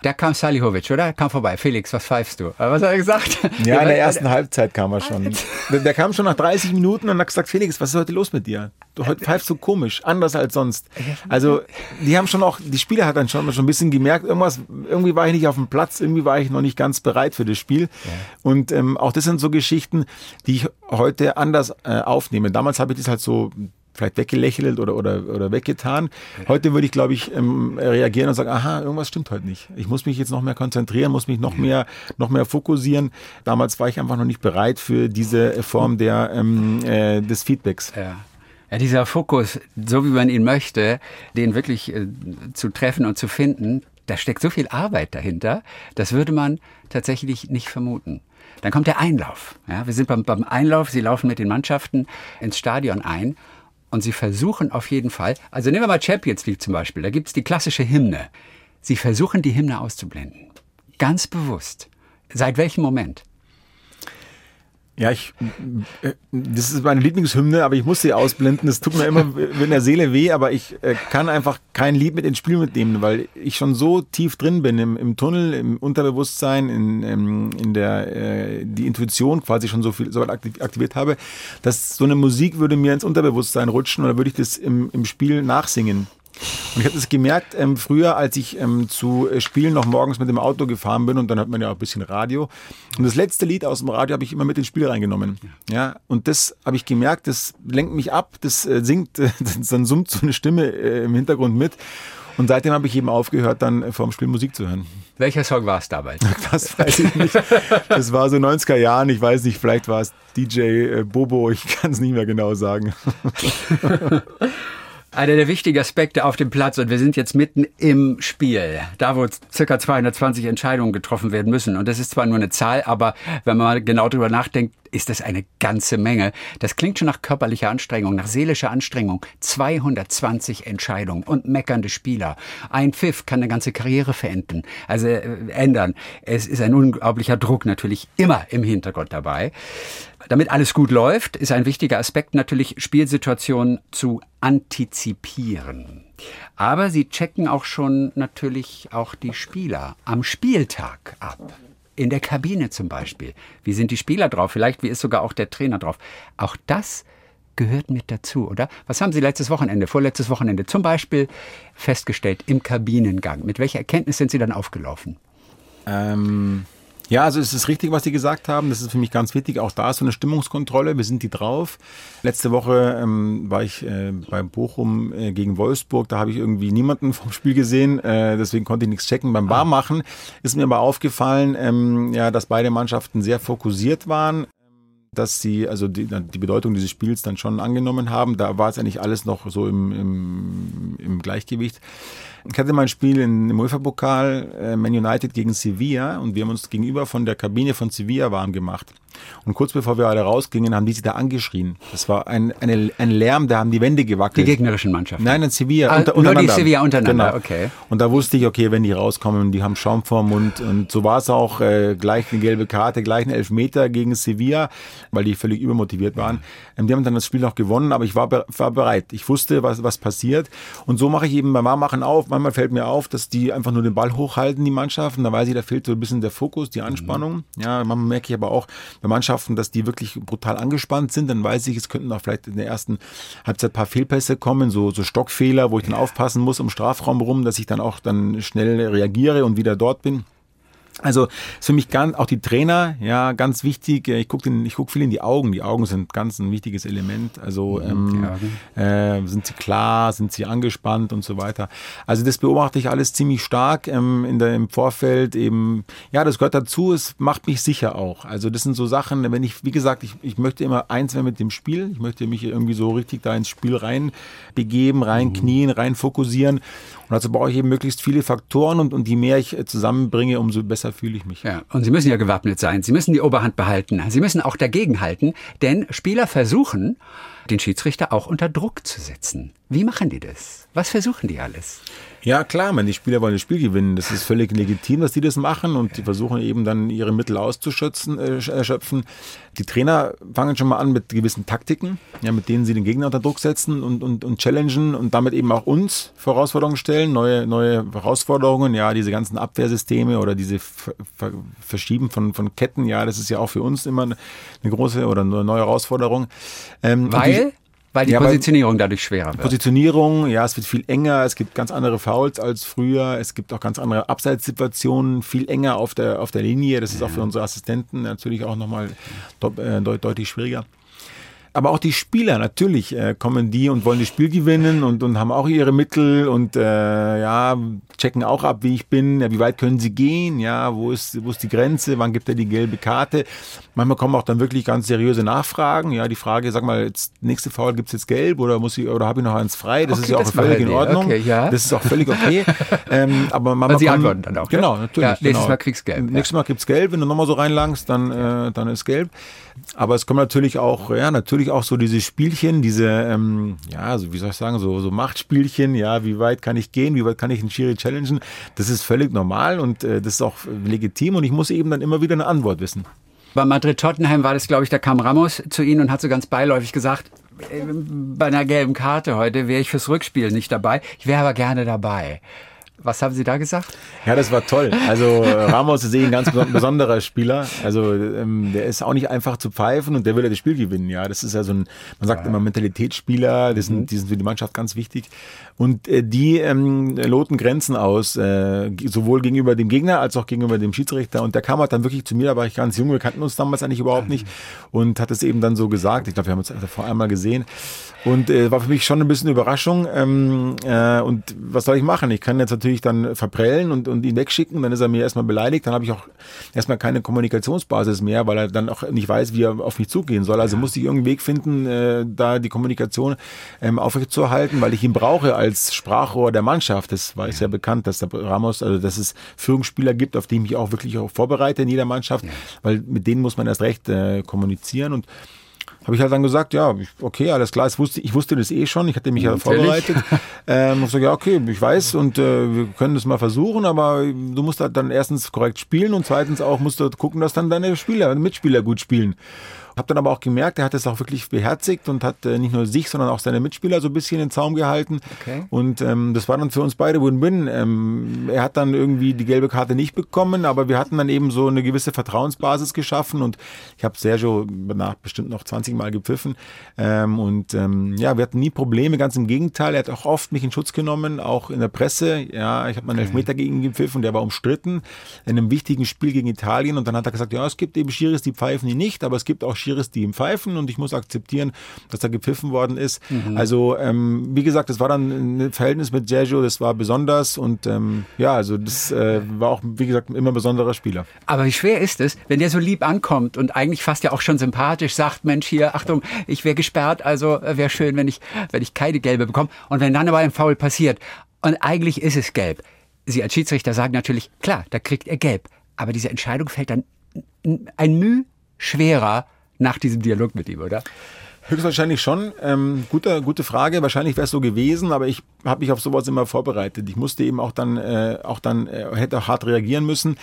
da kam Salihovic, oder? Kam vorbei. Felix, was pfeifst du? Was hat er gesagt? Ja, in der ersten Halbzeit kam er schon. Der kam schon nach 30 Minuten und hat gesagt, Felix, was ist heute los mit dir? Du heute pfeifst so komisch, anders als sonst. Also, die haben schon auch, die Spieler hat dann schon, schon ein bisschen gemerkt, irgendwas, irgendwie war ich nicht auf dem Platz, irgendwie war ich noch nicht ganz bereit für das Spiel. Ja. Und ähm, auch das sind so Geschichten, die ich heute anders äh, aufnehme. Damals habe ich das halt so vielleicht weggelächelt oder, oder, oder weggetan. Heute würde ich, glaube ich, ähm, reagieren und sagen, aha, irgendwas stimmt heute nicht. Ich muss mich jetzt noch mehr konzentrieren, muss mich noch mehr, noch mehr fokussieren. Damals war ich einfach noch nicht bereit für diese Form der, ähm, äh, des Feedbacks. Ja. Ja, dieser Fokus, so wie man ihn möchte, den wirklich äh, zu treffen und zu finden, da steckt so viel Arbeit dahinter, das würde man tatsächlich nicht vermuten. Dann kommt der Einlauf. Ja, wir sind beim, beim Einlauf, Sie laufen mit den Mannschaften ins Stadion ein und sie versuchen auf jeden Fall, also nehmen wir mal Champions League zum Beispiel, da gibt's die klassische Hymne. Sie versuchen die Hymne auszublenden. Ganz bewusst. Seit welchem Moment? Ja, ich, äh, das ist meine Lieblingshymne, aber ich muss sie ausblenden. Das tut mir immer in der Seele weh, aber ich äh, kann einfach kein Lied mit ins Spiel mitnehmen, weil ich schon so tief drin bin im, im Tunnel, im Unterbewusstsein, in, in, in der äh, die Intuition quasi schon so viel so aktiviert habe, dass so eine Musik würde mir ins Unterbewusstsein rutschen oder würde ich das im, im Spiel nachsingen. Und ich habe das gemerkt ähm, früher, als ich ähm, zu äh, Spielen noch morgens mit dem Auto gefahren bin und dann hat man ja auch ein bisschen Radio. Und das letzte Lied aus dem Radio habe ich immer mit ins Spiel reingenommen. Ja, und das habe ich gemerkt, das lenkt mich ab, das äh, singt, äh, dann summt so eine Stimme äh, im Hintergrund mit. Und seitdem habe ich eben aufgehört, dann äh, vorm Spiel Musik zu hören. Welcher Song war es damals? Das weiß ich nicht. Das war so 90er Jahren, ich weiß nicht, vielleicht war es DJ äh, Bobo, ich kann es nicht mehr genau sagen. Einer der wichtigen Aspekte auf dem Platz und wir sind jetzt mitten im Spiel, da wo circa 220 Entscheidungen getroffen werden müssen. Und das ist zwar nur eine Zahl, aber wenn man mal genau drüber nachdenkt, ist das eine ganze Menge. Das klingt schon nach körperlicher Anstrengung, nach seelischer Anstrengung. 220 Entscheidungen und meckernde Spieler. Ein Pfiff kann eine ganze Karriere verenden, also äh, ändern. Es ist ein unglaublicher Druck natürlich immer im Hintergrund dabei. Damit alles gut läuft, ist ein wichtiger Aspekt natürlich, Spielsituationen zu antizipieren. Aber Sie checken auch schon natürlich auch die Spieler am Spieltag ab. In der Kabine zum Beispiel. Wie sind die Spieler drauf? Vielleicht wie ist sogar auch der Trainer drauf? Auch das gehört mit dazu, oder? Was haben Sie letztes Wochenende, vorletztes Wochenende zum Beispiel festgestellt im Kabinengang? Mit welcher Erkenntnis sind Sie dann aufgelaufen? Ähm, ja, also es ist richtig, was Sie gesagt haben. Das ist für mich ganz wichtig. Auch da ist so eine Stimmungskontrolle. Wir sind die drauf. Letzte Woche ähm, war ich äh, bei Bochum äh, gegen Wolfsburg. Da habe ich irgendwie niemanden vom Spiel gesehen. Äh, deswegen konnte ich nichts checken. Beim Barmachen ist mir aber aufgefallen, ähm, ja, dass beide Mannschaften sehr fokussiert waren dass sie also die, die Bedeutung dieses Spiels dann schon angenommen haben. Da war es eigentlich alles noch so im, im, im Gleichgewicht. Ich hatte mal ein Spiel im UEFA-Pokal, äh, Man United gegen Sevilla und wir haben uns gegenüber von der Kabine von Sevilla warm gemacht. Und kurz bevor wir alle rausgingen, haben die sich da angeschrien. Das war ein, eine, ein Lärm, da haben die Wände gewackelt. Die gegnerischen Mannschaften? Nein, in Sevilla. Ah, unter, nur die Sevilla untereinander, genau. okay. Und da wusste ich, okay, wenn die rauskommen, die haben Schaum vorm Mund. Und so war es auch, äh, gleich eine gelbe Karte, gleich ein Elfmeter gegen Sevilla, weil die völlig übermotiviert waren. Ähm, die haben dann das Spiel noch gewonnen, aber ich war, war bereit. Ich wusste, was, was passiert. Und so mache ich eben beim Warmmachen auf. Manchmal fällt mir auf, dass die einfach nur den Ball hochhalten, die Mannschaften. Da weiß ich, da fehlt so ein bisschen der Fokus, die Anspannung. Mhm. Ja, manchmal merke ich aber auch bei Mannschaften, dass die wirklich brutal angespannt sind, dann weiß ich, es könnten auch vielleicht in der ersten Halbzeit ein paar Fehlpässe kommen, so, so Stockfehler, wo ich dann aufpassen muss im Strafraum rum, dass ich dann auch dann schnell reagiere und wieder dort bin. Also ist für mich ganz, auch die Trainer, ja, ganz wichtig. Ich gucke guck viel in die Augen. Die Augen sind ganz ein wichtiges Element. Also mhm, ähm, äh, sind sie klar, sind sie angespannt und so weiter. Also das beobachte ich alles ziemlich stark ähm, in der, im Vorfeld. Eben, ja, das gehört dazu. Es macht mich sicher auch. Also das sind so Sachen, wenn ich, wie gesagt, ich, ich möchte immer eins werden mit dem Spiel. Ich möchte mich irgendwie so richtig da ins Spiel rein begeben, rein mhm. knien, rein fokussieren. Und dazu brauche ich eben möglichst viele Faktoren und, und je mehr ich äh, zusammenbringe, umso besser fühle ich mich. Ja, und Sie müssen ja gewappnet sein. Sie müssen die Oberhand behalten. Sie müssen auch dagegenhalten, denn Spieler versuchen, den Schiedsrichter auch unter Druck zu setzen. Wie machen die das? Was versuchen die alles? Ja, klar, man, die Spieler wollen das Spiel gewinnen. Das ist völlig legitim, dass die das machen und die versuchen eben dann ihre Mittel auszuschöpfen. Äh, die Trainer fangen schon mal an mit gewissen Taktiken, ja, mit denen sie den Gegner unter Druck setzen und, und, und challengen und damit eben auch uns Herausforderungen stellen, neue, neue Herausforderungen, ja, diese ganzen Abwehrsysteme oder diese Verschieben von, von Ketten, ja, das ist ja auch für uns immer eine große oder eine neue Herausforderung. Ähm, Weil? Weil die ja, Positionierung dadurch schwerer wird. Positionierung, ja, es wird viel enger, es gibt ganz andere Fouls als früher, es gibt auch ganz andere Abseitssituationen, viel enger auf der, auf der Linie. Das ist auch für unsere Assistenten natürlich auch nochmal äh, deutlich schwieriger. Aber auch die Spieler, natürlich äh, kommen die und wollen das Spiel gewinnen und, und haben auch ihre Mittel und äh, ja, checken auch ab, wie ich bin, ja, wie weit können sie gehen, ja, wo ist, wo ist die Grenze, wann gibt er die gelbe Karte. Manchmal kommen auch dann wirklich ganz seriöse Nachfragen. Ja, die Frage, sag mal, jetzt nächste Foul gibt's jetzt gelb oder muss ich oder habe ich noch eins frei? Das okay, ist ja auch völlig in Ordnung. Okay, ja. Das ist auch völlig okay. ähm, aber manchmal sie kommen, antworten dann auch. Genau, natürlich. Ja, nächstes genau. Mal kriegst gelb. Nächstes Mal gibt's gelb, wenn du nochmal so reinlangst, dann, äh, dann ist gelb. Aber es kommen natürlich auch, ja, natürlich auch so diese Spielchen, diese, ähm, ja, so wie soll ich sagen, so, so Machtspielchen, ja, wie weit kann ich gehen, wie weit kann ich einen Schiri challengen? Das ist völlig normal und äh, das ist auch legitim und ich muss eben dann immer wieder eine Antwort wissen. Bei Madrid-Tottenham war das, glaube ich, da kam Ramos zu Ihnen und hat so ganz beiläufig gesagt, äh, bei einer gelben Karte heute wäre ich fürs Rückspiel nicht dabei. Ich wäre aber gerne dabei. Was haben Sie da gesagt? Ja, das war toll. Also Ramos ist eh ein ganz besonderer Spieler. Also ähm, der ist auch nicht einfach zu pfeifen und der will ja das Spiel gewinnen. Ja, das ist ja so ein, man sagt ja. immer Mentalitätsspieler. Das sind, mhm. die sind für die Mannschaft ganz wichtig. Und äh, die ähm, loten Grenzen aus, äh, sowohl gegenüber dem Gegner als auch gegenüber dem Schiedsrichter. Und der kam halt dann wirklich zu mir, da war ich ganz jung, wir kannten uns damals eigentlich überhaupt nicht und hat es eben dann so gesagt. Ich glaube, wir haben uns vor einmal gesehen. Und äh, war für mich schon ein bisschen Überraschung. Ähm, äh, und was soll ich machen? Ich kann jetzt natürlich dann verprellen und, und ihn wegschicken. Dann ist er mir erstmal beleidigt. Dann habe ich auch erstmal keine Kommunikationsbasis mehr, weil er dann auch nicht weiß, wie er auf mich zugehen soll. Also ja. musste ich irgendeinen Weg finden, äh, da die Kommunikation ähm, aufrechtzuerhalten, weil ich ihn brauche als Sprachrohr der Mannschaft. Das war ja. ja bekannt, dass der Ramos, also dass es Führungsspieler gibt, auf die ich mich auch wirklich auch vorbereite in jeder Mannschaft, ja. weil mit denen muss man erst recht äh, kommunizieren und habe ich halt dann gesagt, ja, okay, alles klar, ich wusste, ich wusste das eh schon, ich hatte mich ja vorbereitet. Ähm, und so, ja, okay, ich weiß und äh, wir können das mal versuchen, aber du musst halt dann erstens korrekt spielen und zweitens auch musst du gucken, dass dann deine Spieler, Mitspieler gut spielen. Habe dann aber auch gemerkt, er hat es auch wirklich beherzigt und hat äh, nicht nur sich, sondern auch seine Mitspieler so ein bisschen in den Zaum gehalten. Okay. Und ähm, das war dann für uns beide Win-Win. Ähm, er hat dann irgendwie die gelbe Karte nicht bekommen, aber wir hatten dann eben so eine gewisse Vertrauensbasis geschaffen und ich habe Sergio danach bestimmt noch 20 Mal gepfiffen. Ähm, und ähm, ja, wir hatten nie Probleme, ganz im Gegenteil. Er hat auch oft mich in Schutz genommen, auch in der Presse. Ja, ich habe meinen okay. Elfmeter gegen ihn gepfiffen, der war umstritten in einem wichtigen Spiel gegen Italien und dann hat er gesagt, ja, es gibt eben Schiris, die pfeifen ihn nicht, aber es gibt auch Schiris, die ihm pfeifen und ich muss akzeptieren, dass er gepfiffen worden ist. Mhm. Also ähm, wie gesagt, das war dann ein Verhältnis mit Sergio, das war besonders und ähm, ja, also das äh, war auch, wie gesagt, immer ein besonderer Spieler. Aber wie schwer ist es, wenn der so lieb ankommt und eigentlich fast ja auch schon sympathisch sagt, Mensch, hier, Achtung, ich wäre gesperrt, also äh, wäre schön, wenn ich, wenn ich keine gelbe bekomme. Und wenn dann aber ein Foul passiert und eigentlich ist es gelb. Sie als Schiedsrichter sagen natürlich, klar, da kriegt er gelb. Aber diese Entscheidung fällt dann ein Müh schwerer nach diesem Dialog mit ihm, oder? Höchstwahrscheinlich schon. Ähm, gute, gute Frage. Wahrscheinlich wäre es so gewesen, aber ich habe mich auf sowas immer vorbereitet. Ich musste eben auch dann, äh, auch dann äh, hätte auch hart reagieren müssen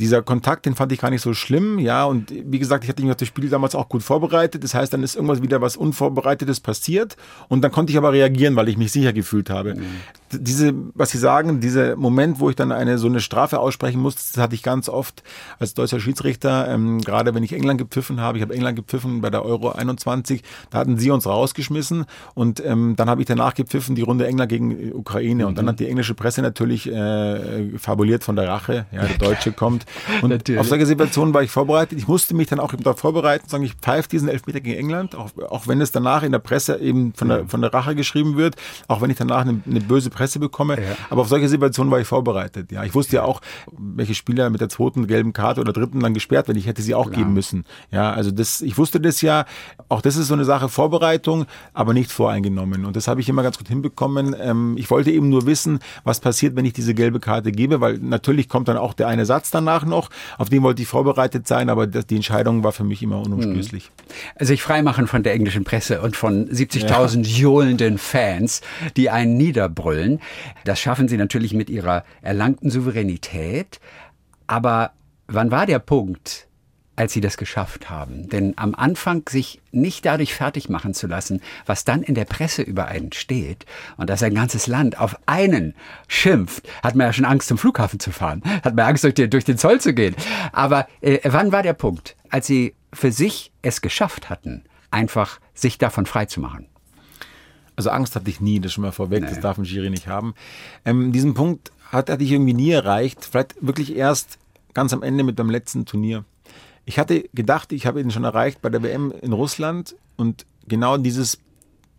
dieser Kontakt, den fand ich gar nicht so schlimm, ja, und wie gesagt, ich hatte mich auf das Spiel damals auch gut vorbereitet, das heißt, dann ist irgendwas wieder was Unvorbereitetes passiert und dann konnte ich aber reagieren, weil ich mich sicher gefühlt habe. Mhm. Diese, was Sie sagen, dieser Moment, wo ich dann eine so eine Strafe aussprechen musste, das hatte ich ganz oft als deutscher Schiedsrichter, ähm, gerade wenn ich England gepfiffen habe, ich habe England gepfiffen bei der Euro 21, da hatten sie uns rausgeschmissen und ähm, dann habe ich danach gepfiffen, die Runde England gegen Ukraine mhm. und dann mhm. hat die englische Presse natürlich äh, fabuliert von der Rache, ja, der Deutsche kommt und Natürlich. auf solche Situationen war ich vorbereitet. Ich musste mich dann auch eben darauf vorbereiten, sagen, ich pfeife diesen Elfmeter gegen England, auch, auch wenn es danach in der Presse eben von der, von der Rache geschrieben wird, auch wenn ich danach eine, eine böse Presse bekomme. Ja. Aber auf solche Situationen war ich vorbereitet. Ja, ich wusste ja auch, welche Spieler mit der zweiten gelben Karte oder dritten dann gesperrt werden. Ich hätte sie auch Klar. geben müssen. Ja, also das, ich wusste das ja. Auch das ist so eine Sache Vorbereitung, aber nicht voreingenommen. Und das habe ich immer ganz gut hinbekommen. Ähm, ich wollte eben nur wissen, was passiert, wenn ich diese gelbe Karte gebe, weil natürlich kommt dann auch der eine Satz danach noch. Auf den wollte ich vorbereitet sein, aber die Entscheidung war für mich immer unumstößlich. Hm. Also sich freimachen von der englischen Presse und von 70.000 ja. johlenden Fans, die einen niederbrüllen, das schaffen sie natürlich mit ihrer erlangten Souveränität. Aber wann war der Punkt, als sie das geschafft haben. Denn am Anfang sich nicht dadurch fertig machen zu lassen, was dann in der Presse über einen steht und dass ein ganzes Land auf einen schimpft, hat man ja schon Angst, zum Flughafen zu fahren, hat man Angst, durch den, durch den Zoll zu gehen. Aber äh, wann war der Punkt, als sie für sich es geschafft hatten, einfach sich davon frei zu machen? Also Angst hatte ich nie, das schon mal vorweg, nee. das darf ein Jury nicht haben. Ähm, diesen Punkt hat, hatte ich irgendwie nie erreicht, vielleicht wirklich erst ganz am Ende mit dem letzten Turnier. Ich hatte gedacht, ich habe ihn schon erreicht bei der WM in Russland und genau dieses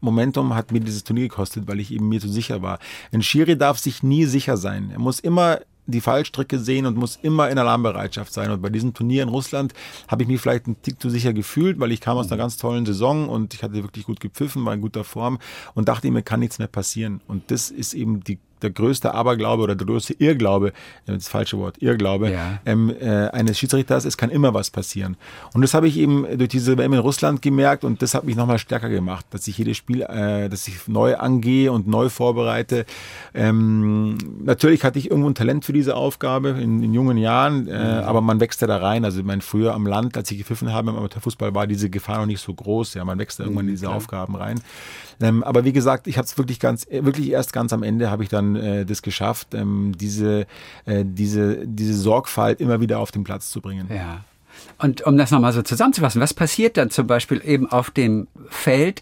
Momentum hat mir dieses Turnier gekostet, weil ich eben mir zu sicher war. Ein Schiri darf sich nie sicher sein. Er muss immer die Fallstricke sehen und muss immer in Alarmbereitschaft sein. Und bei diesem Turnier in Russland habe ich mich vielleicht ein Tick zu sicher gefühlt, weil ich kam aus einer ganz tollen Saison und ich hatte wirklich gut gepfiffen, war in guter Form und dachte mir kann nichts mehr passieren. Und das ist eben die der größte Aberglaube oder der größte Irrglaube, das falsche Wort, Irrglaube ja. ähm, äh, eines Schiedsrichters, es kann immer was passieren. Und das habe ich eben durch diese WM in Russland gemerkt und das hat mich nochmal stärker gemacht, dass ich jedes Spiel, äh, dass ich neu angehe und neu vorbereite. Ähm, natürlich hatte ich irgendwo ein Talent für diese Aufgabe in, in jungen Jahren, äh, mhm. aber man wächst ja da rein. Also ich meine, früher am Land, als ich gepfiffen habe im Amateurfußball, war diese Gefahr noch nicht so groß. Ja, man wächst da irgendwann in diese mhm, Aufgaben rein. Ähm, aber wie gesagt, ich habe es wirklich ganz, wirklich erst ganz am Ende habe ich dann äh, das geschafft, ähm, diese, äh, diese, diese Sorgfalt immer wieder auf den Platz zu bringen. Ja. Und um das nochmal so zusammenzufassen, was passiert dann zum Beispiel eben auf dem Feld,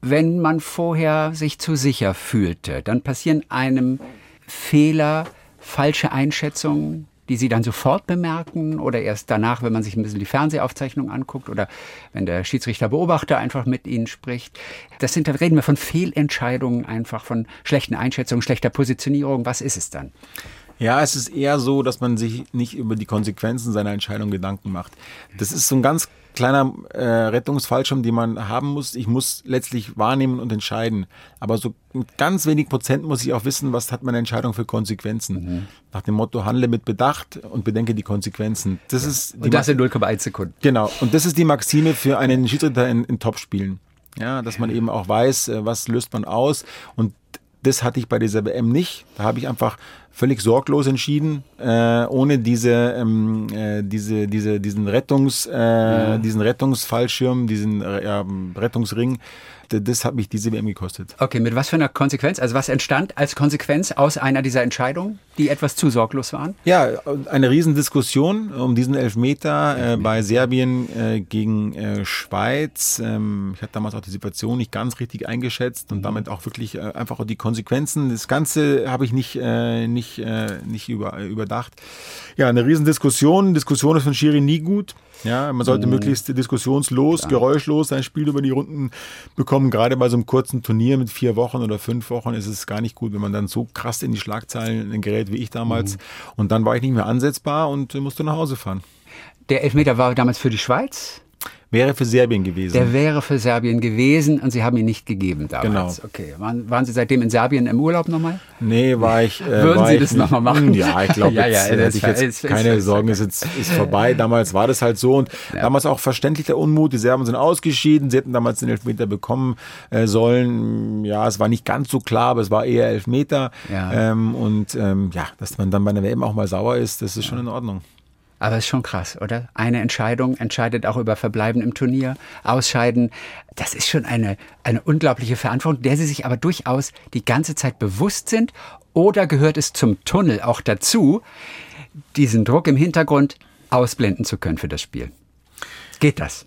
wenn man vorher sich zu sicher fühlte? Dann passieren einem Fehler, falsche Einschätzungen, die Sie dann sofort bemerken oder erst danach, wenn man sich ein bisschen die Fernsehaufzeichnung anguckt oder wenn der Schiedsrichterbeobachter einfach mit Ihnen spricht. Das sind, da reden wir von Fehlentscheidungen, einfach von schlechten Einschätzungen, schlechter Positionierung. Was ist es dann? Ja, es ist eher so, dass man sich nicht über die Konsequenzen seiner Entscheidung Gedanken macht. Das ist so ein ganz kleiner äh, Rettungsfallschirm, den man haben muss. Ich muss letztlich wahrnehmen und entscheiden. Aber so mit ganz wenig Prozent muss ich auch wissen, was hat meine Entscheidung für Konsequenzen. Mhm. Nach dem Motto, handle mit Bedacht und bedenke die Konsequenzen. Das ja. ist und das in 0,1 Sekunden. Genau. Und das ist die Maxime für einen Schiedsrichter in, in Topspielen. Ja, dass man eben auch weiß, äh, was löst man aus. Und das hatte ich bei dieser WM nicht. Da habe ich einfach völlig sorglos entschieden, äh, ohne diese, ähm, äh, diese, diese, diesen Rettungs, äh, ja. diesen Rettungsfallschirm, diesen äh, Rettungsring das hat mich diese WM gekostet. Okay, mit was für einer Konsequenz? Also was entstand als Konsequenz aus einer dieser Entscheidungen, die etwas zu sorglos waren? Ja, eine Riesendiskussion um diesen Elfmeter äh, bei Serbien äh, gegen äh, Schweiz. Ähm, ich hatte damals auch die Situation nicht ganz richtig eingeschätzt und mhm. damit auch wirklich äh, einfach auch die Konsequenzen. Das Ganze habe ich nicht, äh, nicht, äh, nicht über, überdacht. Ja, eine Riesendiskussion. Diskussion ist von Schiri nie gut. Ja, man sollte oh. möglichst diskussionslos, ja. geräuschlos sein Spiel über die Runden bekommen. Gerade bei so einem kurzen Turnier mit vier Wochen oder fünf Wochen ist es gar nicht gut, wenn man dann so krass in die Schlagzeilen gerät wie ich damals. Mhm. Und dann war ich nicht mehr ansetzbar und musste nach Hause fahren. Der Elfmeter war damals für die Schweiz? Wäre für Serbien gewesen. Der wäre für Serbien gewesen und Sie haben ihn nicht gegeben damals. Genau. Okay. Waren, waren Sie seitdem in Serbien im Urlaub nochmal? Nee, war ich. Äh, Würden war Sie das nochmal machen? Ja, ich glaube, ja, ja, jetzt, äh, hätte ich jetzt keine ist, Sorgen, ist jetzt ist vorbei. Damals war das halt so und ja. damals auch verständlich der Unmut. Die Serben sind ausgeschieden. Sie hätten damals den Elfmeter bekommen äh, sollen. Ja, es war nicht ganz so klar, aber es war eher Elfmeter. Ja. Ähm, und ähm, ja, dass man dann bei einer WM auch mal sauer ist, das ist schon in Ordnung. Aber ist schon krass, oder? Eine Entscheidung entscheidet auch über Verbleiben im Turnier, Ausscheiden. Das ist schon eine, eine unglaubliche Verantwortung, der Sie sich aber durchaus die ganze Zeit bewusst sind. Oder gehört es zum Tunnel auch dazu, diesen Druck im Hintergrund ausblenden zu können für das Spiel? Geht das?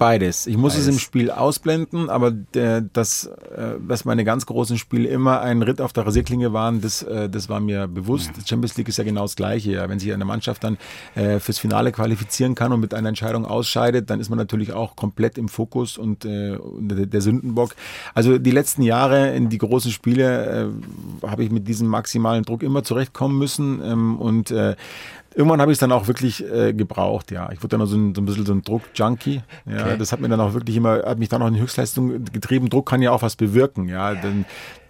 Beides. Ich muss Beides. es im Spiel ausblenden, aber der, das, äh, dass meine ganz großen Spiele immer ein Ritt auf der Rasierklinge waren, das, äh, das war mir bewusst. Ja. Champions League ist ja genau das Gleiche. Ja. Wenn sich eine Mannschaft dann äh, fürs Finale qualifizieren kann und mit einer Entscheidung ausscheidet, dann ist man natürlich auch komplett im Fokus und äh, der, Sündenbock. Also die letzten Jahre in die großen Spiele äh, habe ich mit diesem maximalen Druck immer zurechtkommen müssen ähm, und äh, Irgendwann habe ich es dann auch wirklich äh, gebraucht, ja. Ich wurde dann so ein, so ein bisschen so ein Druck-Junkie. Ja, okay. das hat mir dann auch wirklich immer, hat mich dann auch in Höchstleistung getrieben. Druck kann ja auch was bewirken, ja. ja. Denn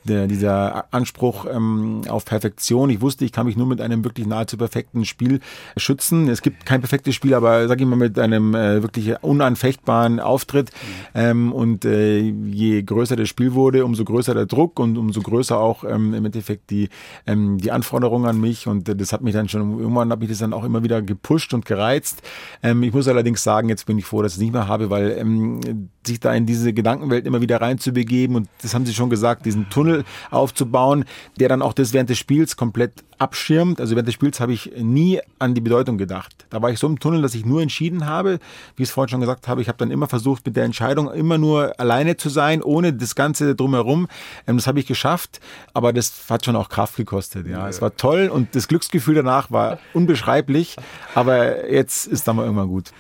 der, dieser Anspruch ähm, auf Perfektion. Ich wusste, ich kann mich nur mit einem wirklich nahezu perfekten Spiel schützen. Es gibt kein perfektes Spiel, aber sag ich mal mit einem äh, wirklich unanfechtbaren Auftritt. Ähm, und äh, je größer das Spiel wurde, umso größer der Druck und umso größer auch ähm, im Endeffekt die, ähm, die Anforderungen an mich. Und äh, das hat mich dann schon, irgendwann habe ich das dann auch immer wieder gepusht und gereizt. Ähm, ich muss allerdings sagen, jetzt bin ich froh, dass ich es nicht mehr habe, weil ähm, sich da in diese Gedankenwelt immer wieder reinzubegeben und das haben Sie schon gesagt, diesen Tunnel Tunnel aufzubauen, der dann auch das während des Spiels komplett abschirmt. Also während des Spiels habe ich nie an die Bedeutung gedacht. Da war ich so im Tunnel, dass ich nur entschieden habe. Wie ich es vorhin schon gesagt habe, ich habe dann immer versucht, mit der Entscheidung immer nur alleine zu sein, ohne das Ganze drumherum. Ähm, das habe ich geschafft, aber das hat schon auch Kraft gekostet. Ja, es war toll und das Glücksgefühl danach war unbeschreiblich. Aber jetzt ist dann mal irgendwann gut.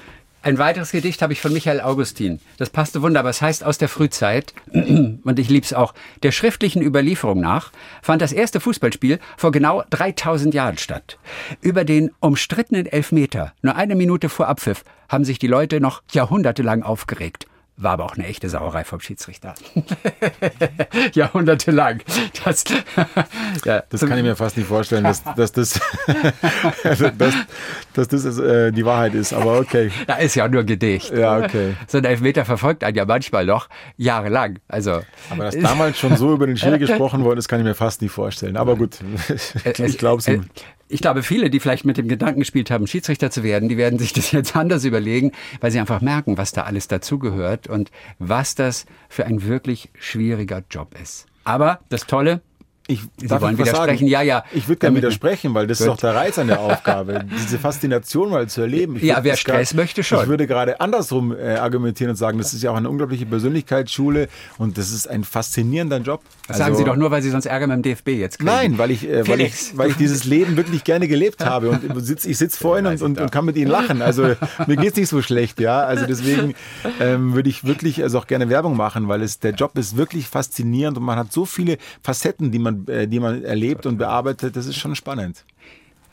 Ein weiteres Gedicht habe ich von Michael Augustin. Das passte wunderbar. Es heißt aus der Frühzeit, und ich lieb's auch, der schriftlichen Überlieferung nach, fand das erste Fußballspiel vor genau 3000 Jahren statt. Über den umstrittenen Elfmeter, nur eine Minute vor Abpfiff, haben sich die Leute noch jahrhundertelang aufgeregt. War aber auch eine echte Sauerei vom Schiedsrichter. Jahrhundertelang. Das, ja. das kann ich mir fast nicht vorstellen, dass, dass das, dass, dass das äh, die Wahrheit ist. Aber okay. Da ist ja nur Gedicht. Ja, okay. So ein Elfmeter verfolgt einen ja manchmal noch jahrelang. Also, aber dass damals schon so über den Schiri gesprochen worden ist, kann ich mir fast nicht vorstellen. Aber gut, ich glaube es ich glaube, viele, die vielleicht mit dem Gedanken gespielt haben, Schiedsrichter zu werden, die werden sich das jetzt anders überlegen, weil sie einfach merken, was da alles dazugehört und was das für ein wirklich schwieriger Job ist. Aber das Tolle, ich Sie darf wollen widersprechen, sagen? ja, ja. Ich würde gerne widersprechen, weil das Gut. ist doch der Reiz an der Aufgabe, diese Faszination mal zu erleben. Ich ja, wer Stress grad, möchte schon. Ich würde gerade andersrum äh, argumentieren und sagen, das ist ja auch eine unglaubliche Persönlichkeitsschule und das ist ein faszinierender Job. Also, sagen Sie doch nur, weil Sie sonst Ärger mit dem DFB jetzt kriegen. Nein, weil ich, äh, weil ich, weil ich dieses Leben wirklich gerne gelebt habe und sitz, ich sitze vor Ihnen und, und, und, kann mit Ihnen lachen. Also mir geht es nicht so schlecht, ja. Also deswegen ähm, würde ich wirklich also auch gerne Werbung machen, weil es der Job ist wirklich faszinierend und man hat so viele Facetten, die man, äh, die man erlebt und bearbeitet. Das ist schon spannend.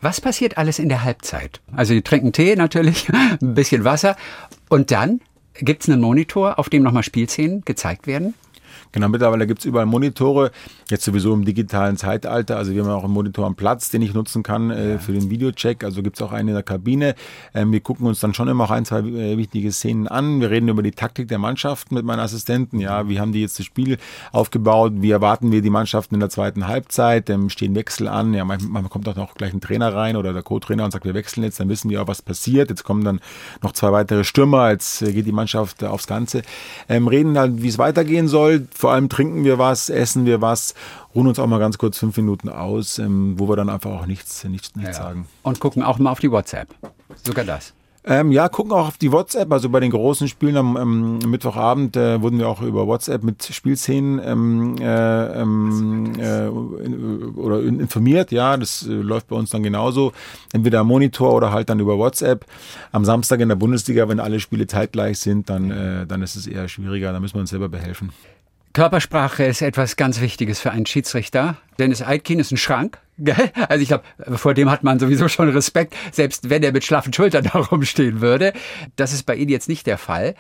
Was passiert alles in der Halbzeit? Also die trinken Tee natürlich, ein bisschen Wasser und dann gibt es einen Monitor, auf dem nochmal Spielszenen gezeigt werden? Genau, mittlerweile gibt es überall Monitore, jetzt sowieso im digitalen Zeitalter. Also wir haben auch einen Monitor am Platz, den ich nutzen kann äh, ja. für den Videocheck. Also gibt es auch einen in der Kabine. Ähm, wir gucken uns dann schon immer auch ein, zwei äh, wichtige Szenen an. Wir reden über die Taktik der Mannschaft mit meinen Assistenten. Ja, wie haben die jetzt das Spiel aufgebaut? Wie erwarten wir die Mannschaften in der zweiten Halbzeit? Ähm, stehen Wechsel an? Ja, manchmal, manchmal kommt auch noch gleich ein Trainer rein oder der Co-Trainer und sagt, wir wechseln jetzt. Dann wissen wir auch, was passiert. Jetzt kommen dann noch zwei weitere Stürmer. Jetzt äh, geht die Mannschaft aufs Ganze. Ähm, reden halt, wie es weitergehen soll. Vor allem trinken wir was, essen wir was, ruhen uns auch mal ganz kurz fünf Minuten aus, ähm, wo wir dann einfach auch nichts, nichts, nichts ja. sagen. Und gucken auch mal auf die WhatsApp. Sogar das. Ähm, ja, gucken auch auf die WhatsApp. Also bei den großen Spielen am ähm, Mittwochabend äh, wurden wir auch über WhatsApp mit Spielszenen ähm, äh, ähm, äh, in, oder informiert. Ja, das äh, läuft bei uns dann genauso. Entweder am Monitor oder halt dann über WhatsApp. Am Samstag in der Bundesliga, wenn alle Spiele zeitgleich sind, dann, äh, dann ist es eher schwieriger. Da müssen wir uns selber behelfen. Körpersprache ist etwas ganz Wichtiges für einen Schiedsrichter. Dennis Eitkin ist ein Schrank. Also ich glaube, vor dem hat man sowieso schon Respekt, selbst wenn er mit schlaffen Schultern da rumstehen würde. Das ist bei Ihnen jetzt nicht der Fall.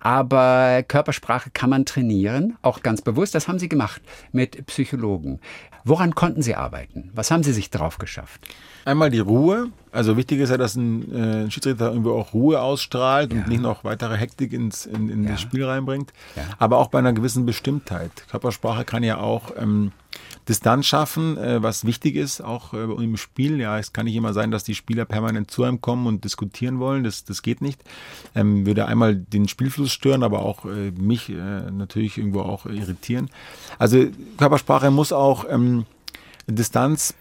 Aber Körpersprache kann man trainieren, auch ganz bewusst. Das haben Sie gemacht mit Psychologen. Woran konnten Sie arbeiten? Was haben Sie sich drauf geschafft? Einmal die Ruhe. Also wichtig ist ja, dass ein, äh, Schiedsrichter irgendwie auch Ruhe ausstrahlt ja. und nicht noch weitere Hektik ins, in, in ja. das Spiel reinbringt. Ja. Aber auch bei einer gewissen Bestimmtheit. Körpersprache kann ja auch ähm, Distanz schaffen, äh, was wichtig ist, auch äh, im Spiel. Ja, es kann nicht immer sein, dass die Spieler permanent zu einem kommen und diskutieren wollen. Das, das geht nicht. Ähm, würde einmal den Spielfluss stören, aber auch äh, mich äh, natürlich irgendwo auch irritieren. Also Körpersprache muss auch ähm, Distanz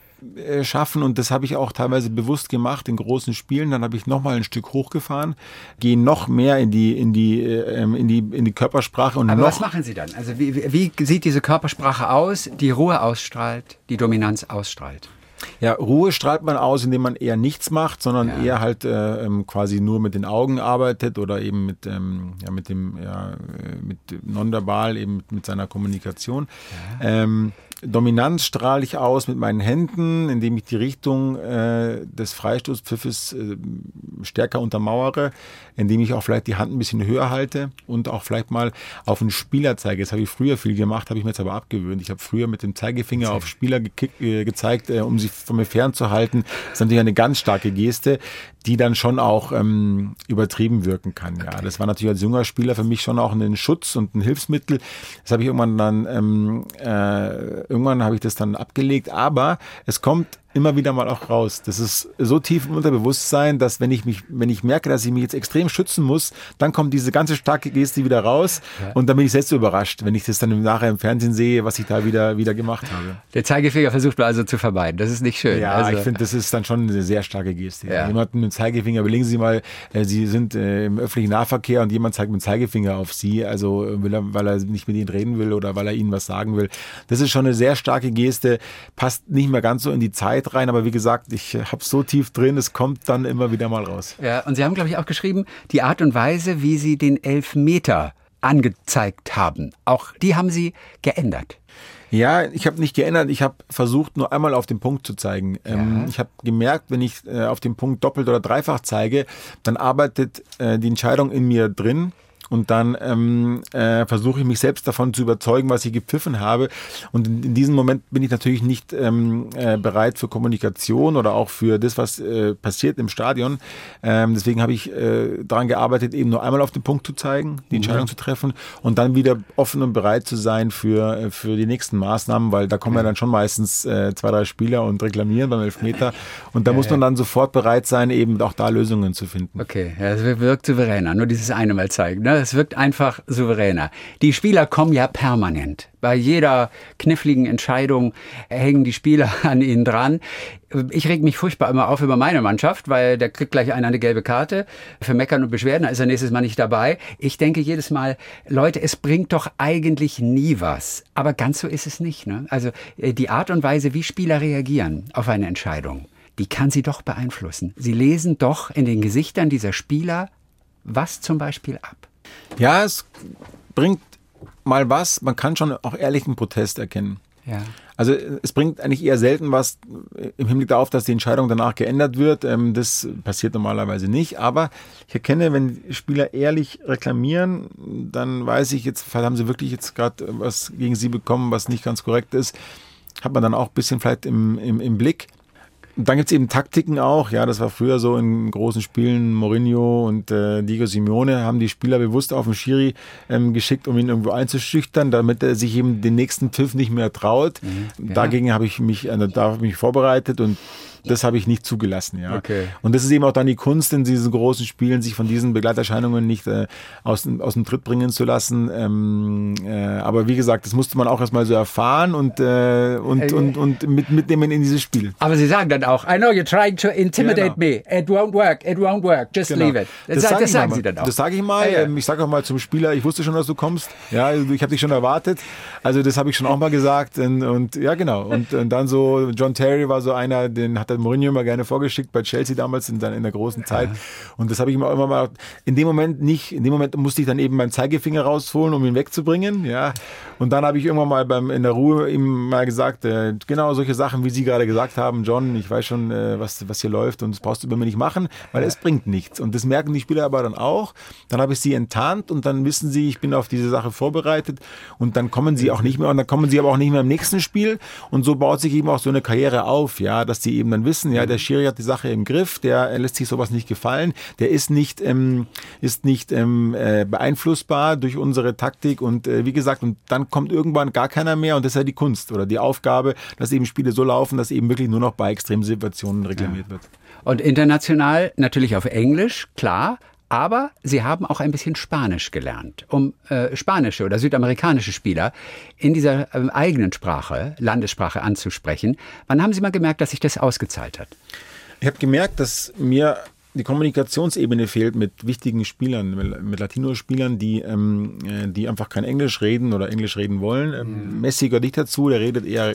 schaffen und das habe ich auch teilweise bewusst gemacht in großen Spielen. Dann habe ich noch mal ein Stück hochgefahren, gehe noch mehr in die in die äh, in die in die Körpersprache und Aber noch was machen Sie dann? Also wie, wie sieht diese Körpersprache aus, die Ruhe ausstrahlt, die Dominanz ausstrahlt? Ja, Ruhe strahlt man aus, indem man eher nichts macht, sondern ja. eher halt äh, ähm, quasi nur mit den Augen arbeitet oder eben mit, ähm, ja, mit dem, ja, äh, mit nonverbal, eben mit, mit seiner Kommunikation. Ja. Ähm, Dominanz strahle ich aus mit meinen Händen, indem ich die Richtung äh, des Freistoßpfiffes äh, stärker untermauere, indem ich auch vielleicht die Hand ein bisschen höher halte und auch vielleicht mal auf einen Spieler zeige. Das habe ich früher viel gemacht, habe ich mir jetzt aber abgewöhnt. Ich habe früher mit dem Zeigefinger auf Spieler äh, gezeigt, äh, um sie von mir fernzuhalten. Das ist natürlich eine ganz starke Geste, die dann schon auch ähm, übertrieben wirken kann. Ja, das war natürlich als junger Spieler für mich schon auch ein Schutz und ein Hilfsmittel. Das habe ich irgendwann dann ähm, äh, irgendwann habe ich das dann abgelegt, aber es kommt immer wieder mal auch raus. Das ist so tief im Unterbewusstsein, dass wenn ich mich, wenn ich merke, dass ich mich jetzt extrem schützen muss, dann kommt diese ganze starke Geste wieder raus ja. und dann bin ich selbst überrascht, wenn ich das dann nachher im Fernsehen sehe, was ich da wieder, wieder gemacht habe. Der Zeigefinger versucht man also zu vermeiden. Das ist nicht schön. Ja, also. ich finde, das ist dann schon eine sehr starke Geste. Ja. Jemanden mit dem Zeigefinger, überlegen Sie mal, äh, Sie sind äh, im öffentlichen Nahverkehr und jemand zeigt mit dem Zeigefinger auf Sie, also will er, weil er nicht mit Ihnen reden will oder weil er Ihnen was sagen will. Das ist schon eine sehr starke Geste, passt nicht mehr ganz so in die Zeit rein, aber wie gesagt, ich habe so tief drin, es kommt dann immer wieder mal raus. Ja, und Sie haben, glaube ich, auch geschrieben, die Art und Weise, wie Sie den Elfmeter angezeigt haben, auch die haben Sie geändert. Ja, ich habe nicht geändert. Ich habe versucht, nur einmal auf den Punkt zu zeigen. Ja. Ähm, ich habe gemerkt, wenn ich äh, auf den Punkt doppelt oder dreifach zeige, dann arbeitet äh, die Entscheidung in mir drin und dann ähm, äh, versuche ich mich selbst davon zu überzeugen, was ich gepfiffen habe. Und in, in diesem Moment bin ich natürlich nicht ähm, äh, bereit für Kommunikation oder auch für das, was äh, passiert im Stadion. Ähm, deswegen habe ich äh, daran gearbeitet, eben nur einmal auf den Punkt zu zeigen, die. Entscheidung mhm. zu treffen und dann wieder offen und bereit zu sein für, äh, für die nächsten Maßnahmen, weil da kommen ja dann schon meistens äh, zwei, drei Spieler und reklamieren beim Elfmeter. Und da muss man dann sofort bereit sein, eben auch da Lösungen zu finden. Okay, ja, das wirkt souveräner. Nur dieses eine Mal zeigen. Ne? Es wirkt einfach souveräner. Die Spieler kommen ja permanent. Bei jeder kniffligen Entscheidung hängen die Spieler an ihnen dran. Ich reg mich furchtbar immer auf über meine Mannschaft, weil der kriegt gleich einer eine gelbe Karte für Meckern und Beschwerden, da ist er nächstes Mal nicht dabei. Ich denke jedes Mal, Leute, es bringt doch eigentlich nie was. Aber ganz so ist es nicht. Ne? Also äh, die Art und Weise, wie Spieler reagieren auf eine Entscheidung, die kann sie doch beeinflussen. Sie lesen doch in den Gesichtern dieser Spieler was zum Beispiel ab. Ja, es bringt mal was. Man kann schon auch ehrlichen Protest erkennen. Ja. Also es bringt eigentlich eher selten was im Hinblick darauf, dass die Entscheidung danach geändert wird. Ähm, das passiert normalerweise nicht. Aber ich erkenne, wenn Spieler ehrlich reklamieren, dann weiß ich jetzt, haben sie wirklich jetzt gerade was gegen sie bekommen, was nicht ganz korrekt ist. Hat man dann auch ein bisschen vielleicht im, im, im Blick. Dann gibt's eben Taktiken auch. Ja, das war früher so in großen Spielen. Mourinho und äh, Diego Simeone haben die Spieler bewusst auf den Schiri ähm, geschickt, um ihn irgendwo einzuschüchtern, damit er sich eben den nächsten Pfiff nicht mehr traut. Mhm, ja. Dagegen habe ich mich, äh, da habe ich mich vorbereitet und das habe ich nicht zugelassen, ja. Okay. Und das ist eben auch dann die Kunst in diesen großen Spielen, sich von diesen Begleiterscheinungen nicht äh, aus, aus dem Tritt bringen zu lassen. Ähm, äh, aber wie gesagt, das musste man auch erstmal so erfahren und, äh, und, äh, und, und mit, mitnehmen in dieses Spiel. Aber Sie sagen dann auch, I know you're trying to intimidate genau. me. It won't work, it won't work, just genau. leave it. Das, das, das sagen mal. Sie dann auch. Das sage ich mal. Ja, ja. Ähm, ich sage auch mal zum Spieler, ich wusste schon, dass du kommst. Ja, ich habe dich schon erwartet. Also das habe ich schon auch mal gesagt. Und, und ja, genau. Und, und dann so, John Terry war so einer, den hat der Mourinho immer gerne vorgeschickt bei Chelsea damals in, in der großen Zeit. Ja. Und das habe ich auch immer mal in dem Moment nicht, in dem Moment musste ich dann eben meinen Zeigefinger rausholen, um ihn wegzubringen. Ja. Und dann habe ich irgendwann mal beim, in der Ruhe ihm mal gesagt, äh, genau solche Sachen, wie Sie gerade gesagt haben, John, ich weiß schon, äh, was, was hier läuft und das brauchst du über mir nicht machen, weil es bringt nichts. Und das merken die Spieler aber dann auch. Dann habe ich sie enttarnt und dann wissen sie, ich bin auf diese Sache vorbereitet. Und dann kommen sie auch nicht mehr und dann kommen sie aber auch nicht mehr im nächsten Spiel. Und so baut sich eben auch so eine Karriere auf, ja, dass sie eben dann wissen, ja, ja, der Schiri hat die Sache im Griff, der lässt sich sowas nicht gefallen, der ist nicht, ähm, ist nicht ähm, äh, beeinflussbar durch unsere Taktik. Und äh, wie gesagt, und dann kommt irgendwann gar keiner mehr und das ist ja die Kunst oder die Aufgabe, dass eben Spiele so laufen, dass eben wirklich nur noch bei Extremsituationen reklamiert ja. wird. Und international natürlich auf Englisch, klar, aber sie haben auch ein bisschen Spanisch gelernt, um äh, spanische oder südamerikanische Spieler in dieser äh, eigenen Sprache, Landessprache anzusprechen. Wann haben Sie mal gemerkt, dass sich das ausgezahlt hat? Ich habe gemerkt, dass mir die Kommunikationsebene fehlt mit wichtigen Spielern, mit Latino-Spielern, die, ähm, äh, die einfach kein Englisch reden oder Englisch reden wollen. Ähm, mhm. Messi gehört nicht dazu, der redet eher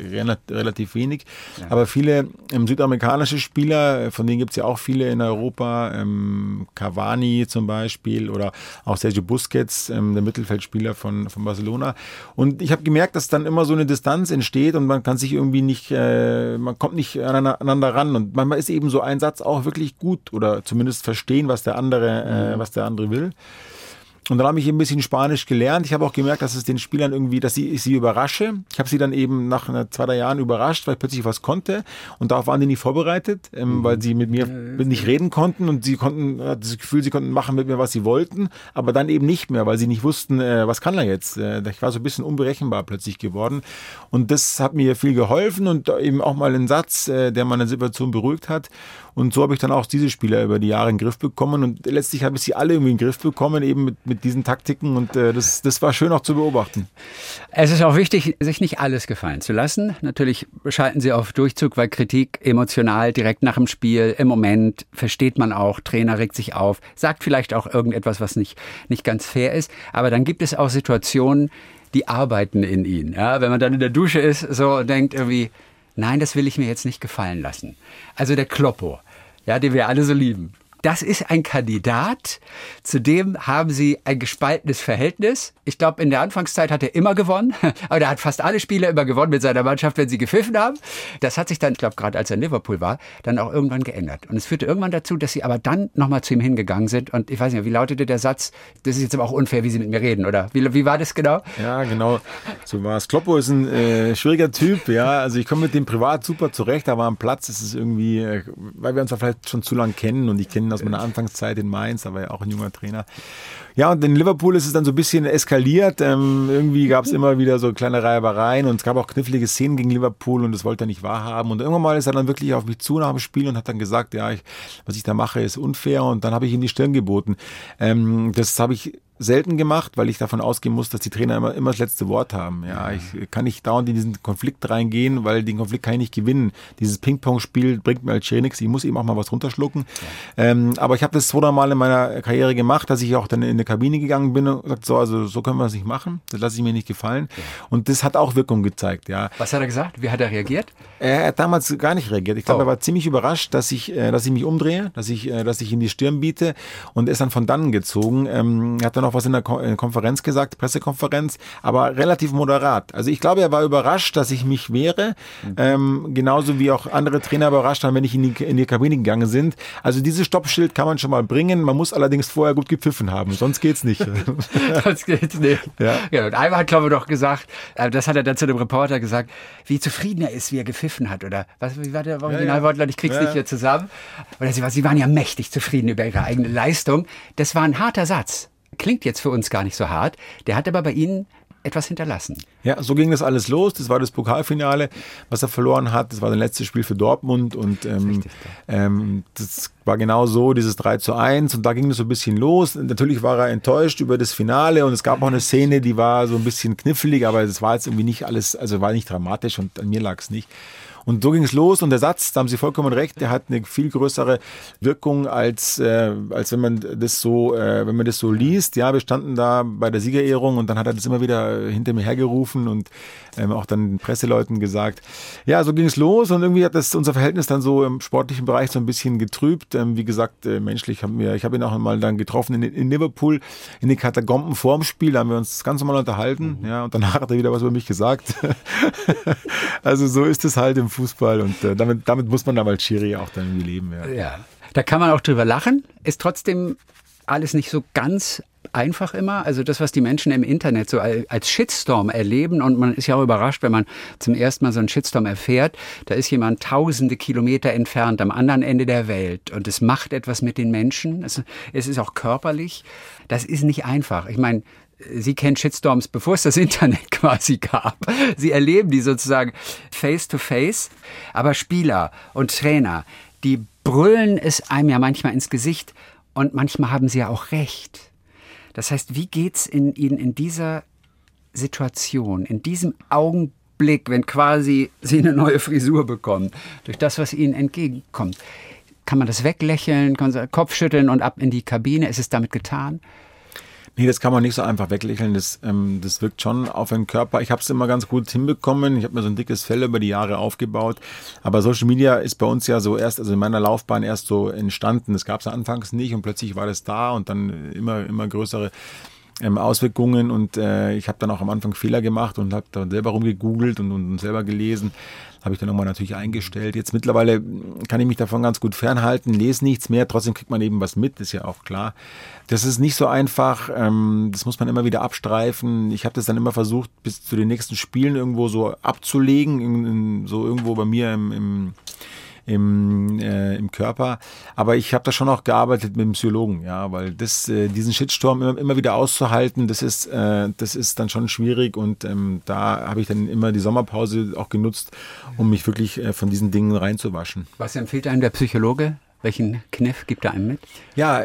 relativ wenig. Ja. Aber viele ähm, südamerikanische Spieler, von denen gibt es ja auch viele in Europa, ähm, Cavani zum Beispiel oder auch Sergio Busquets, ähm, der Mittelfeldspieler von, von Barcelona. Und ich habe gemerkt, dass dann immer so eine Distanz entsteht und man kann sich irgendwie nicht, äh, man kommt nicht aneinander ran. Und manchmal ist eben so ein Satz auch wirklich gut oder zumindest verstehen, was der andere, äh, mhm. was der andere will. Und dann habe ich ein bisschen Spanisch gelernt. Ich habe auch gemerkt, dass es den Spielern irgendwie, dass ich sie überrasche. Ich habe sie dann eben nach zwei, drei Jahren überrascht, weil ich plötzlich was konnte. Und darauf waren die nicht vorbereitet, ähm, mhm. weil sie mit mir nicht reden konnten und sie konnten, das Gefühl, sie konnten machen mit mir, was sie wollten, aber dann eben nicht mehr, weil sie nicht wussten, äh, was kann er jetzt. Äh, ich war so ein bisschen unberechenbar plötzlich geworden. Und das hat mir viel geholfen und eben auch mal ein Satz, äh, der meine Situation beruhigt hat. Und so habe ich dann auch diese Spieler über die Jahre in den Griff bekommen. Und letztlich habe ich sie alle irgendwie in den Griff bekommen, eben mit, mit diesen Taktiken. Und äh, das, das war schön auch zu beobachten. Es ist auch wichtig, sich nicht alles gefallen zu lassen. Natürlich schalten sie auf Durchzug, weil Kritik emotional direkt nach dem Spiel, im Moment versteht man auch, Trainer regt sich auf, sagt vielleicht auch irgendetwas, was nicht, nicht ganz fair ist. Aber dann gibt es auch Situationen, die arbeiten in ihnen. Ja, wenn man dann in der Dusche ist, so denkt irgendwie, nein, das will ich mir jetzt nicht gefallen lassen. Also der Kloppo, ja, den wir alle so lieben. Das ist ein Kandidat, zu dem haben sie ein gespaltenes Verhältnis. Ich glaube, in der Anfangszeit hat er immer gewonnen, aber er hat fast alle Spiele immer gewonnen mit seiner Mannschaft, wenn sie gepfiffen haben. Das hat sich dann, ich glaube, gerade als er in Liverpool war, dann auch irgendwann geändert. Und es führte irgendwann dazu, dass sie aber dann nochmal zu ihm hingegangen sind. Und ich weiß nicht, wie lautete der Satz? Das ist jetzt aber auch unfair, wie sie mit mir reden, oder? Wie, wie war das genau? Ja, genau. So war es. Kloppo ist ein äh, schwieriger Typ, ja. Also ich komme mit dem privat super zurecht, aber am Platz ist es irgendwie, äh, weil wir uns ja vielleicht schon zu lange kennen und ich kenne aus meiner Anfangszeit in Mainz, da war ja auch ein junger Trainer. Ja, und in Liverpool ist es dann so ein bisschen eskaliert. Ähm, irgendwie gab es immer wieder so kleine Reibereien und es gab auch knifflige Szenen gegen Liverpool und das wollte er nicht wahrhaben. Und irgendwann mal ist er dann wirklich auf mich zu nach dem Spiel und hat dann gesagt, ja, ich, was ich da mache, ist unfair. Und dann habe ich ihm die Stirn geboten. Ähm, das habe ich selten gemacht, weil ich davon ausgehen muss, dass die Trainer immer, immer das letzte Wort haben. Ja, ich kann nicht dauernd in diesen Konflikt reingehen, weil den Konflikt kann ich nicht gewinnen. Dieses Ping-Pong-Spiel bringt mir als Schiri nichts. Ich muss eben auch mal was runterschlucken. Ja. Ähm, aber ich habe das zwei, drei Mal in meiner Karriere gemacht, dass ich auch dann in eine Kabine gegangen bin und gesagt, so, also so können wir es nicht machen. Das lasse ich mir nicht gefallen. Ja. Und das hat auch Wirkung gezeigt, ja. Was hat er gesagt? Wie hat er reagiert? Er hat damals gar nicht reagiert. Ich glaube, oh. er war ziemlich überrascht, dass ich, äh, dass ich mich umdrehe, dass ich, äh, dass ich ihm die Stirn biete und ist dann von dann gezogen. Ähm, er hat dann noch was in der Konferenz gesagt, Pressekonferenz, aber relativ moderat. Also ich glaube, er war überrascht, dass ich mich wehre, mhm. ähm, genauso wie auch andere Trainer überrascht haben, wenn ich in die, in die Kabine gegangen sind. Also dieses Stoppschild kann man schon mal bringen, man muss allerdings vorher gut gepfiffen haben, sonst geht's nicht. sonst geht's nicht. Ja. ja und einmal hat, glaube ich, doch gesagt, äh, das hat er dann zu dem Reporter gesagt, wie zufrieden er ist, wie er gepfiffen hat, oder was, wie war der Originalwortlaut? Ich krieg's ja, nicht hier zusammen. Oder sie, sie waren ja mächtig zufrieden über ihre eigene Leistung. Das war ein harter Satz. Klingt jetzt für uns gar nicht so hart. Der hat aber bei Ihnen etwas hinterlassen. Ja, so ging das alles los. Das war das Pokalfinale, was er verloren hat. Das war das letzte Spiel für Dortmund und ähm, ähm, das war genau so, dieses 3 zu 1 und da ging es so ein bisschen los. Natürlich war er enttäuscht über das Finale und es gab auch eine Szene, die war so ein bisschen knifflig, aber es war jetzt irgendwie nicht alles, also war nicht dramatisch und an mir lag es nicht. Und so ging es los und der Satz, da haben Sie vollkommen recht, der hat eine viel größere Wirkung als, äh, als wenn man das so, äh, wenn man das so liest. Ja, wir standen da bei der Siegerehrung und dann hat er das immer wieder hinter mir hergerufen und ähm, auch dann den Presseleuten gesagt. Ja, so ging es los und irgendwie hat das unser Verhältnis dann so im sportlichen Bereich so ein bisschen getrübt. Ähm, wie gesagt, äh, menschlich haben wir, ich habe ihn auch mal dann getroffen in, in Liverpool in den Katakomben vorm Spiel, da haben wir uns ganz normal unterhalten, mhm. ja, und danach hat er wieder was über mich gesagt. also so ist es halt im Fußball und äh, damit, damit muss man dann als Schiri auch dann irgendwie leben. Ja. ja, da kann man auch drüber lachen. Ist trotzdem alles nicht so ganz einfach immer. Also das, was die Menschen im Internet so als Shitstorm erleben und man ist ja auch überrascht, wenn man zum ersten Mal so einen Shitstorm erfährt, da ist jemand tausende Kilometer entfernt am anderen Ende der Welt und es macht etwas mit den Menschen. Es, es ist auch körperlich. Das ist nicht einfach. Ich meine, Sie kennen Shitstorms, bevor es das Internet quasi gab. Sie erleben die sozusagen face to face. Aber Spieler und Trainer, die brüllen es einem ja manchmal ins Gesicht und manchmal haben sie ja auch recht. Das heißt, wie geht's in Ihnen in dieser Situation, in diesem Augenblick, wenn quasi Sie eine neue Frisur bekommen, durch das, was Ihnen entgegenkommt? Kann man das weglächeln, Kopfschütteln und ab in die Kabine? Ist es damit getan? Nee, das kann man nicht so einfach weglächeln. Das, ähm, das wirkt schon auf den Körper. Ich habe es immer ganz gut hinbekommen. Ich habe mir so ein dickes Fell über die Jahre aufgebaut. Aber Social Media ist bei uns ja so erst, also in meiner Laufbahn erst so entstanden. Das gab es anfangs nicht und plötzlich war das da und dann immer, immer größere ähm, Auswirkungen und äh, ich habe dann auch am Anfang Fehler gemacht und habe dann selber rumgegoogelt und, und selber gelesen habe ich dann nochmal natürlich eingestellt. Jetzt mittlerweile kann ich mich davon ganz gut fernhalten, lese nichts mehr, trotzdem kriegt man eben was mit, ist ja auch klar. Das ist nicht so einfach, ähm, das muss man immer wieder abstreifen. Ich habe das dann immer versucht, bis zu den nächsten Spielen irgendwo so abzulegen, so irgendwo bei mir im, im im, äh, im Körper. Aber ich habe da schon auch gearbeitet mit dem Psychologen, ja, weil das, äh, diesen Shitstorm immer, immer wieder auszuhalten, das ist, äh, das ist dann schon schwierig und ähm, da habe ich dann immer die Sommerpause auch genutzt, um mich wirklich äh, von diesen Dingen reinzuwaschen. Was empfiehlt einem der Psychologe? Welchen Kniff gibt er einem mit? Ja,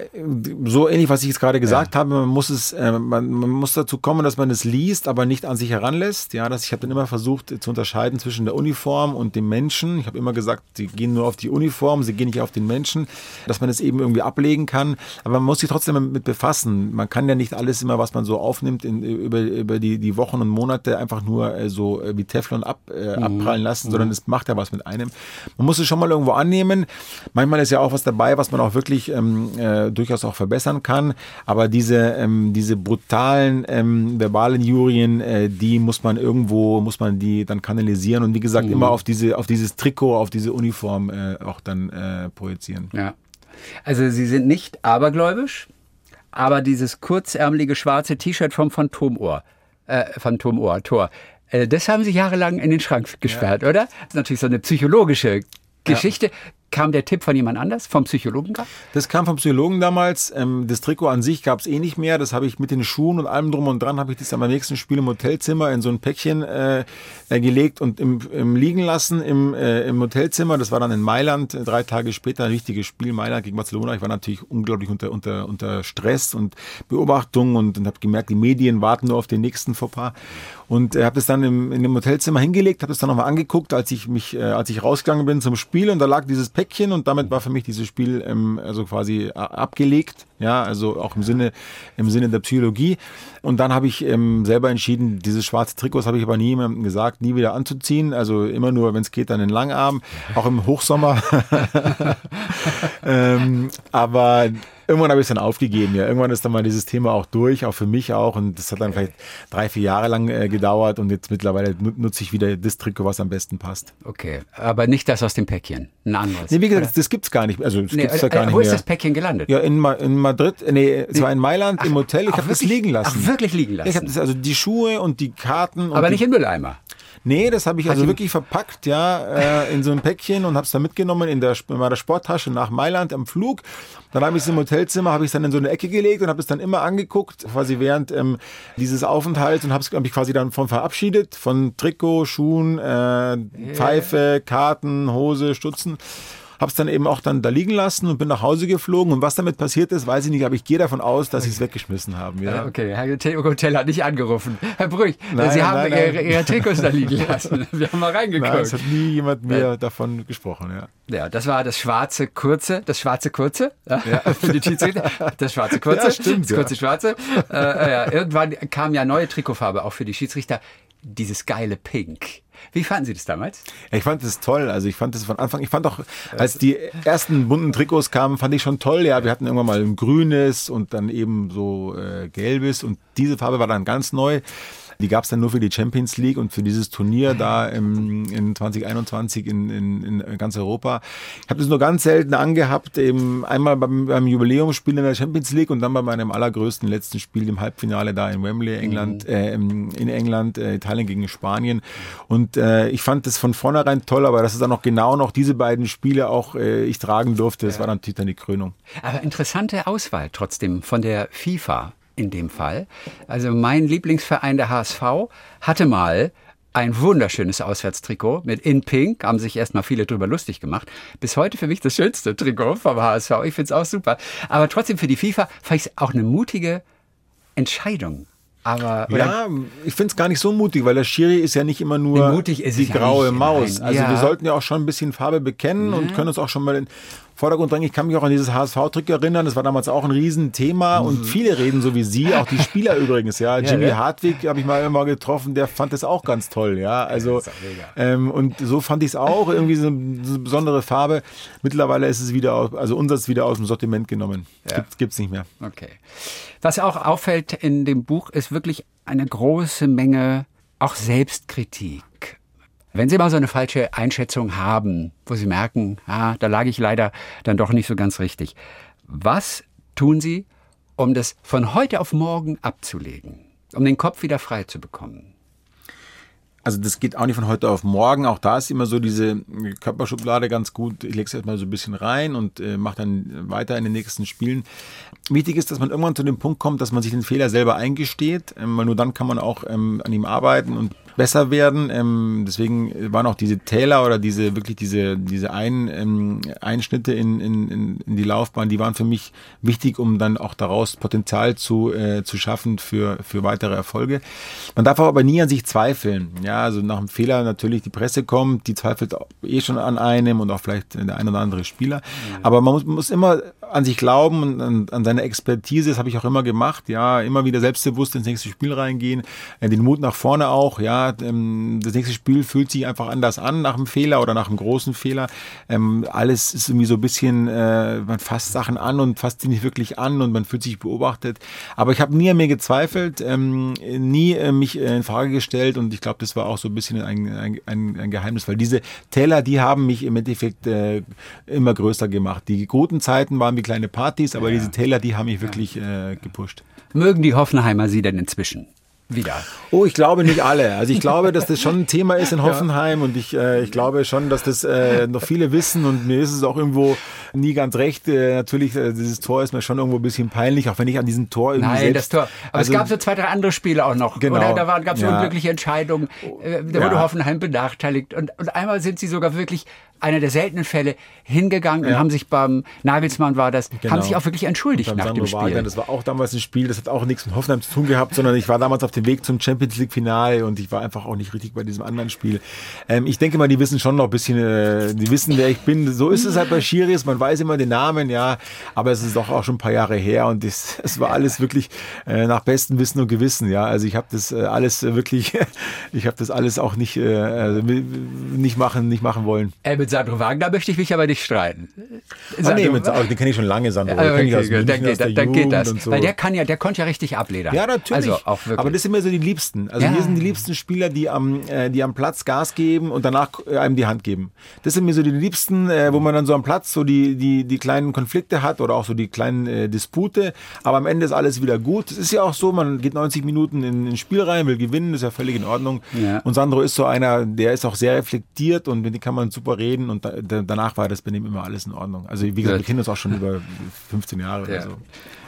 so ähnlich, was ich jetzt gerade gesagt ja. habe. Man muss es, äh, man, man, muss dazu kommen, dass man es liest, aber nicht an sich heranlässt. Ja, dass ich habe dann immer versucht zu unterscheiden zwischen der Uniform und dem Menschen. Ich habe immer gesagt, sie gehen nur auf die Uniform, sie gehen nicht auf den Menschen, dass man es eben irgendwie ablegen kann. Aber man muss sich trotzdem damit befassen. Man kann ja nicht alles immer, was man so aufnimmt, in, über, über die, die Wochen und Monate einfach nur äh, so äh, wie Teflon ab, äh, mhm. abprallen lassen, mhm. sondern es macht ja was mit einem. Man muss es schon mal irgendwo annehmen. Manchmal ist ja auch auch was dabei, was man auch wirklich ähm, äh, durchaus auch verbessern kann. Aber diese, ähm, diese brutalen ähm, verbalen Jurien, äh, die muss man irgendwo, muss man die dann kanalisieren und wie gesagt mhm. immer auf diese, auf dieses Trikot, auf diese Uniform äh, auch dann äh, projizieren. Ja. Also Sie sind nicht abergläubisch, aber dieses kurzärmelige schwarze T-Shirt vom Phantomohr, äh, Phantomohr, Tor, äh, das haben Sie jahrelang in den Schrank gesperrt, ja. oder? Das ist natürlich so eine psychologische Geschichte. Ja. Kam der Tipp von jemand anders, vom Psychologen? Das kam vom Psychologen damals. Ähm, das Trikot an sich gab es eh nicht mehr. Das habe ich mit den Schuhen und allem drum und dran, habe ich das beim nächsten Spiel im Hotelzimmer in so ein Päckchen äh, äh, gelegt und im, im liegen lassen im, äh, im Hotelzimmer. Das war dann in Mailand, äh, drei Tage später, ein wichtiges Spiel, Mailand gegen Barcelona. Ich war natürlich unglaublich unter, unter, unter Stress und Beobachtung und, und habe gemerkt, die Medien warten nur auf den nächsten Fauxpas. Und äh, habe das dann im, in dem Hotelzimmer hingelegt, habe das dann nochmal angeguckt, als ich mich, äh, als ich rausgegangen bin zum Spiel und da lag dieses Päckchen und damit war für mich dieses Spiel ähm, also quasi äh, abgelegt. Ja, also auch im Sinne, im Sinne der Psychologie. Und dann habe ich ähm, selber entschieden, dieses schwarze Trikots habe ich aber nie jemandem gesagt, nie wieder anzuziehen. Also immer nur, wenn es geht, dann in Langarm, auch im Hochsommer. ähm, aber irgendwann habe ich es dann aufgegeben. Ja, irgendwann ist dann mal dieses Thema auch durch, auch für mich auch. Und das hat dann vielleicht drei, vier Jahre lang äh, gedauert. Und jetzt mittlerweile nutze ich wieder das Trikot, was am besten passt. Okay, aber nicht das aus dem Päckchen, ein anderes. Nee, wie gesagt, das, gibt es gar nicht. Also, das nee, gibt's ja gar äh, nicht wo mehr. ist das Päckchen gelandet? Ja, in, Ma in Madrid. Nee, es war in Mailand ach, im Hotel. Ich habe das liegen lassen. Ach, wirklich liegen lassen? Ich habe das, also die Schuhe und die Karten. aber nicht im Mülleimer. Nee, das habe ich also wirklich verpackt, ja, äh, in so ein Päckchen und habe es dann mitgenommen in, der, in meiner Sporttasche nach Mailand am Flug. Dann habe ich es im Hotelzimmer, habe ich es dann in so eine Ecke gelegt und habe es dann immer angeguckt, quasi während ähm, dieses Aufenthalts und habe es mich quasi dann von verabschiedet, von Trikot, Schuhen, äh. Pfeife, Karten, Hose, Stutzen habe es dann eben auch dann da liegen lassen und bin nach Hause geflogen. Und was damit passiert ist, weiß ich nicht, aber ich gehe davon aus, dass sie es weggeschmissen haben. Ja. Okay, Herr Hotel hat nicht angerufen. Herr Brüch, nein, Sie haben nein, nein. Ihre, Ihre, Trikots da liegen lassen. Wir haben mal reingeguckt. Nein, es hat nie jemand mehr davon gesprochen. Ja. Ja, das war das schwarze Kurze, das schwarze Kurze ja. für die Schiedsrichter. Das schwarze Kurze, ja, stimmt, das kurze Schwarze. Äh. Irgendwann kam ja neue Trikotfarbe auch für die Schiedsrichter. Dieses geile Pink. Wie fanden Sie das damals? Ich fand das toll. Also ich fand das von Anfang, ich fand auch, als die ersten bunten Trikots kamen, fand ich schon toll. Ja, wir hatten irgendwann mal ein grünes und dann eben so äh, gelbes und diese Farbe war dann ganz neu. Die gab es dann nur für die Champions League und für dieses Turnier da im, in 2021 in, in, in ganz Europa. Ich habe das nur ganz selten angehabt, eben einmal beim, beim Jubiläumsspiel in der Champions League und dann bei meinem allergrößten letzten Spiel im Halbfinale da in Wembley, England, mhm. äh, in England, äh, Italien gegen Spanien. Und äh, ich fand das von vornherein toll, aber dass es dann auch genau noch diese beiden Spiele auch äh, ich tragen durfte, das ja. war dann natürlich dann die Krönung. Aber interessante Auswahl trotzdem von der FIFA in dem Fall. Also mein Lieblingsverein, der HSV, hatte mal ein wunderschönes Auswärtstrikot mit In Pink, haben sich erstmal viele drüber lustig gemacht. Bis heute für mich das schönste Trikot vom HSV. Ich finde es auch super. Aber trotzdem für die FIFA fand ich es auch eine mutige Entscheidung. Aber, ja, ich finde es gar nicht so mutig, weil der Schiri ist ja nicht immer nur die ja graue Maus. Nein. Also ja. wir sollten ja auch schon ein bisschen Farbe bekennen ja. und können uns auch schon mal in Vordergrund drängen. Ich kann mich auch an dieses HSV-Trick erinnern. Das war damals auch ein Riesenthema mhm. und viele reden so wie Sie, auch die Spieler übrigens. Ja, Jimmy ja, Hartwig habe ich mal immer getroffen, der fand das auch ganz toll. Ja, also ähm, und so fand ich es auch irgendwie so eine, so eine, besondere Farbe. Mittlerweile ist es wieder, aus, also unser ist wieder aus dem Sortiment genommen. Ja. Gibt es nicht mehr. Okay. Was auch auffällt in dem Buch ist wirklich eine große Menge auch Selbstkritik. Wenn Sie mal so eine falsche Einschätzung haben, wo Sie merken, ah, da lag ich leider dann doch nicht so ganz richtig, was tun Sie, um das von heute auf morgen abzulegen, um den Kopf wieder frei zu bekommen? Also das geht auch nicht von heute auf morgen. Auch da ist immer so diese Körperschublade ganz gut. Ich lege es erstmal so ein bisschen rein und äh, mache dann weiter in den nächsten Spielen. Wichtig ist, dass man irgendwann zu dem Punkt kommt, dass man sich den Fehler selber eingesteht, ähm, weil nur dann kann man auch ähm, an ihm arbeiten und besser werden. Ähm, deswegen waren auch diese Täler oder diese wirklich diese diese Ein, ähm, Einschnitte in, in, in die Laufbahn, die waren für mich wichtig, um dann auch daraus Potenzial zu äh, zu schaffen für für weitere Erfolge. Man darf aber nie an sich zweifeln. Ja, also nach einem Fehler natürlich die Presse kommt, die zweifelt eh schon an einem und auch vielleicht der ein oder andere Spieler. Mhm. Aber man muss, muss immer an sich glauben und an, an seine Expertise. Das habe ich auch immer gemacht. Ja, immer wieder selbstbewusst ins nächste Spiel reingehen, äh, den Mut nach vorne auch. Ja, ähm, das nächste Spiel fühlt sich einfach anders an nach einem Fehler oder nach einem großen Fehler. Ähm, alles ist irgendwie so ein bisschen, äh, man fasst Sachen an und fasst sie nicht wirklich an und man fühlt sich beobachtet. Aber ich habe nie an mir gezweifelt, ähm, nie äh, mich äh, in Frage gestellt und ich glaube, das war auch so ein bisschen ein, ein, ein Geheimnis, weil diese Teller, die haben mich im Endeffekt äh, immer größer gemacht. Die guten Zeiten waren wie kleine Partys, aber ja. diese Teller, die haben mich wirklich äh, gepusht. Mögen die Hoffenheimer Sie denn inzwischen? wieder? Oh, ich glaube nicht alle. Also ich glaube, dass das schon ein Thema ist in Hoffenheim ja. und ich, äh, ich glaube schon, dass das äh, noch viele wissen und mir ist es auch irgendwo nie ganz recht. Äh, natürlich, äh, dieses Tor ist mir schon irgendwo ein bisschen peinlich, auch wenn ich an diesem Tor irgendwie Nein, selbst, das Tor. Aber also, es gab so zwei, drei andere Spiele auch noch. Genau. Oder da gab es ja. unglückliche Entscheidungen. Äh, da wurde ja. Hoffenheim benachteiligt und, und einmal sind sie sogar wirklich einer der seltenen Fälle hingegangen ja. und haben sich beim Nagelsmann war das, genau. haben sich auch wirklich entschuldigt nach Sandro dem Spiel. Wagner, das war auch damals ein Spiel, das hat auch nichts mit Hoffenheim zu tun gehabt, sondern ich war damals auf dem Weg zum Champions League Finale und ich war einfach auch nicht richtig bei diesem anderen Spiel. Ähm, ich denke mal, die wissen schon noch ein bisschen, äh, die wissen, wer ich bin. So ist es halt bei Schiris, man weiß immer den Namen, ja, aber es ist doch auch schon ein paar Jahre her und es war alles wirklich äh, nach bestem Wissen und Gewissen, ja. Also ich habe das äh, alles wirklich, ich habe das alles auch nicht, äh, also nicht machen, nicht machen wollen. Äh, Sandro Wagner möchte ich mich aber nicht streiten. Sandro, ah, nee, mit, den kenne ich schon lange, Sandro. Ja, okay, ich dann, geht, dann, dann geht das. So. Weil der kann ja, der konnte ja richtig abledern. Ja, natürlich. Also auch wirklich. Aber das sind mir so die Liebsten. Also ja. mir sind die liebsten Spieler, die am, äh, die am Platz Gas geben und danach äh, einem die Hand geben. Das sind mir so die liebsten, äh, wo man dann so am Platz so die, die, die kleinen Konflikte hat oder auch so die kleinen äh, Dispute. Aber am Ende ist alles wieder gut. Es ist ja auch so, man geht 90 Minuten in ein Spiel rein, will gewinnen, ist ja völlig in Ordnung. Ja. Und Sandro ist so einer, der ist auch sehr reflektiert und mit dem kann man super reden und da, danach war das Benehmen immer alles in Ordnung. Also wie gesagt, wir kennen uns auch schon über 15 Jahre ja. oder so.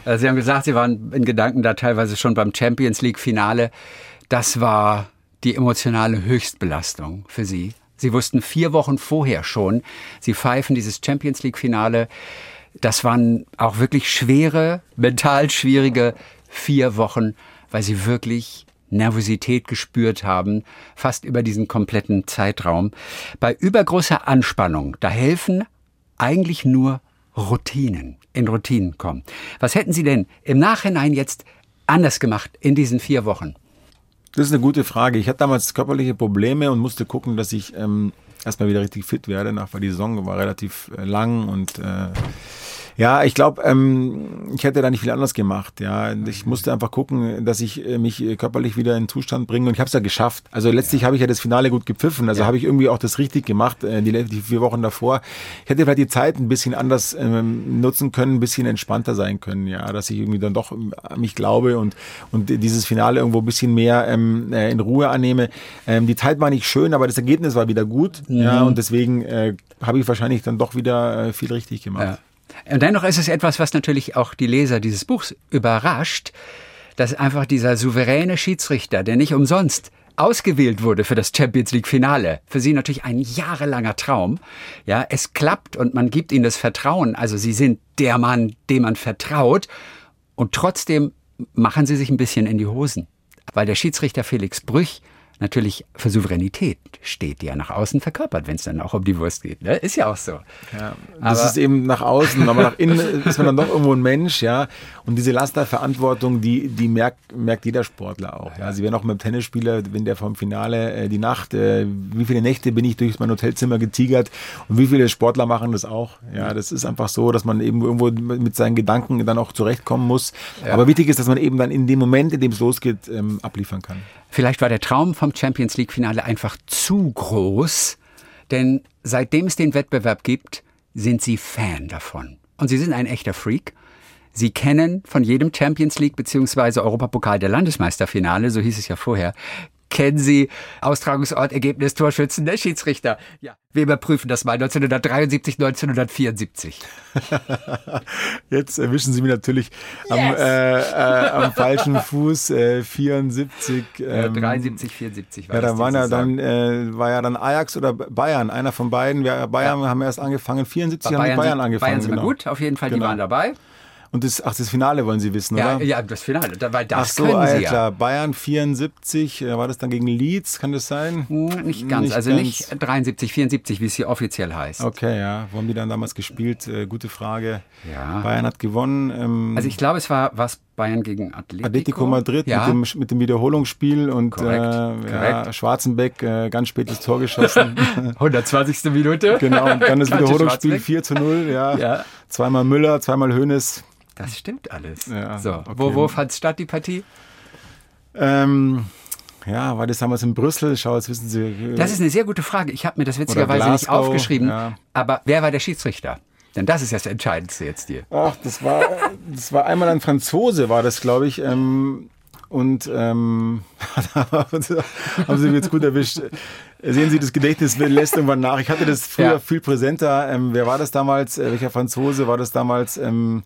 Also Sie haben gesagt, Sie waren in Gedanken da teilweise schon beim Champions League Finale. Das war die emotionale Höchstbelastung für Sie. Sie wussten vier Wochen vorher schon, Sie pfeifen dieses Champions League Finale. Das waren auch wirklich schwere, mental schwierige vier Wochen, weil Sie wirklich Nervosität gespürt haben, fast über diesen kompletten Zeitraum. Bei übergroßer Anspannung, da helfen eigentlich nur Routinen, in Routinen kommen. Was hätten Sie denn im Nachhinein jetzt anders gemacht in diesen vier Wochen? Das ist eine gute Frage. Ich hatte damals körperliche Probleme und musste gucken, dass ich ähm, erstmal wieder richtig fit werde, nach, weil die Saison war relativ äh, lang und äh, ja, ich glaube, ähm, ich hätte da nicht viel anders gemacht. Ja, ich musste einfach gucken, dass ich äh, mich körperlich wieder in Zustand bringe und ich habe es ja geschafft. Also letztlich ja. habe ich ja das Finale gut gepfiffen. Also ja. habe ich irgendwie auch das richtig gemacht äh, die, die vier Wochen davor. Ich hätte vielleicht die Zeit ein bisschen anders ähm, nutzen können, ein bisschen entspannter sein können. Ja, dass ich irgendwie dann doch an mich glaube und und dieses Finale irgendwo ein bisschen mehr ähm, äh, in Ruhe annehme. Ähm, die Zeit war nicht schön, aber das Ergebnis war wieder gut. Mhm. Ja, und deswegen äh, habe ich wahrscheinlich dann doch wieder äh, viel richtig gemacht. Ja. Und dennoch ist es etwas, was natürlich auch die Leser dieses Buchs überrascht, dass einfach dieser souveräne Schiedsrichter, der nicht umsonst ausgewählt wurde für das Champions League Finale. Für sie natürlich ein jahrelanger Traum. Ja, es klappt und man gibt ihnen das Vertrauen. Also sie sind der Mann, dem man vertraut. Und trotzdem machen sie sich ein bisschen in die Hosen. Weil der Schiedsrichter Felix Brüch natürlich für Souveränität steht, die er nach außen verkörpert, wenn es dann auch um die Wurst geht. Ne? Ist ja auch so. Ja, das aber ist eben nach außen, aber nach innen ist man dann doch irgendwo ein Mensch, ja. Und diese Last der Verantwortung, die, die merkt, merkt jeder Sportler auch. Ja. Sie werden auch mit dem Tennisspieler, wenn der vom Finale äh, die Nacht, äh, wie viele Nächte bin ich durch mein Hotelzimmer getigert und wie viele Sportler machen das auch. Ja, das ist einfach so, dass man eben irgendwo mit seinen Gedanken dann auch zurechtkommen muss. Ja. Aber wichtig ist, dass man eben dann in dem Moment, in dem es losgeht, ähm, abliefern kann. Vielleicht war der Traum vom Champions League Finale einfach zu groß, denn seitdem es den Wettbewerb gibt, sind sie Fan davon. Und sie sind ein echter Freak. Sie kennen von jedem Champions League bzw. Europapokal der Landesmeisterfinale, so hieß es ja vorher, kennen Sie Austragungsort, Ergebnis, Torschützen, der Schiedsrichter. Ja, wir überprüfen das mal 1973, 1974. Jetzt erwischen Sie mich natürlich am, yes. äh, äh, am falschen Fuß. Äh, 74. Ähm, 73, 74 war ja, da waren ja dann, äh, war ja dann Ajax oder Bayern, einer von beiden. Wir, Bayern ja. haben erst angefangen, 74 Bayern haben Bayern angefangen. Bayern sind genau. gut, auf jeden Fall, genau. die waren dabei. Und das, ach, das Finale wollen Sie wissen, ja, oder? Ja, das Finale, weil das ach so, können Sie ja. klar. Bayern 74, äh, war das dann gegen Leeds, kann das sein? Hm, nicht ganz, nicht also ganz. nicht 73, 74, wie es hier offiziell heißt. Okay, ja. Wo haben die dann damals gespielt? Äh, gute Frage. Ja. Bayern hat gewonnen. Ähm, also ich glaube, es war was Bayern gegen Atletico. Atletico Madrid ja. mit, dem, mit dem Wiederholungsspiel und Korrekt. Äh, ja, Schwarzenbeck äh, ganz spätes Tor geschossen. 120. Minute. Genau, und dann das Wiederholungsspiel 4 zu 0, ja. ja. Zweimal Müller, zweimal Hönes. Das stimmt alles. Ja, so, okay. wo, wo fand statt die Partie? Ähm, ja, war das damals in Brüssel? Schau, jetzt wissen Sie. Äh, das ist eine sehr gute Frage. Ich habe mir das witzigerweise nicht aufgeschrieben. Ja. Aber wer war der Schiedsrichter? Denn das ist das Entscheidendste jetzt hier. Ach, das war, das war einmal ein Franzose, war das, glaube ich. Ähm, und ähm, haben Sie mich jetzt gut erwischt. Sehen Sie, das Gedächtnis lässt irgendwann nach. Ich hatte das früher ja. viel präsenter. Ähm, wer war das damals? Äh, welcher Franzose war das damals? Ähm,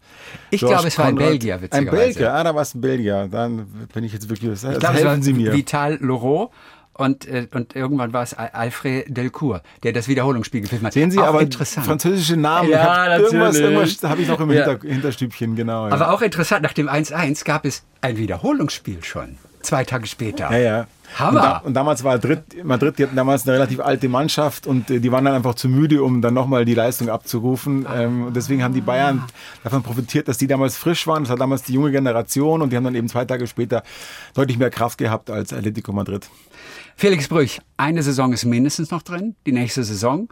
ich glaube, es war ein Belgier. Ein Belgier, ah, da war es ein Belgier. Dann bin ich jetzt wirklich, ich glaube, helfen Sie mir. Vital Laureau und, äh, und irgendwann war es Alfred Delcourt, der das Wiederholungsspiel gefilmt hat. Sehen Sie, auch aber interessant. französische Namen. Ja, irgendwas, irgendwas habe ich noch im ja. Hinterstübchen, genau. Ja. Aber auch interessant, nach dem 1-1 gab es ein Wiederholungsspiel schon, zwei Tage später. Ja, ja. Hammer. Und, da, und, damals war Madrid, Madrid, die hatten damals eine relativ alte Mannschaft und äh, die waren dann einfach zu müde, um dann nochmal die Leistung abzurufen. Ähm, und deswegen haben die Bayern davon profitiert, dass die damals frisch waren. Das war damals die junge Generation und die haben dann eben zwei Tage später deutlich mehr Kraft gehabt als Atletico Madrid. Felix Brüch, eine Saison ist mindestens noch drin, die nächste Saison.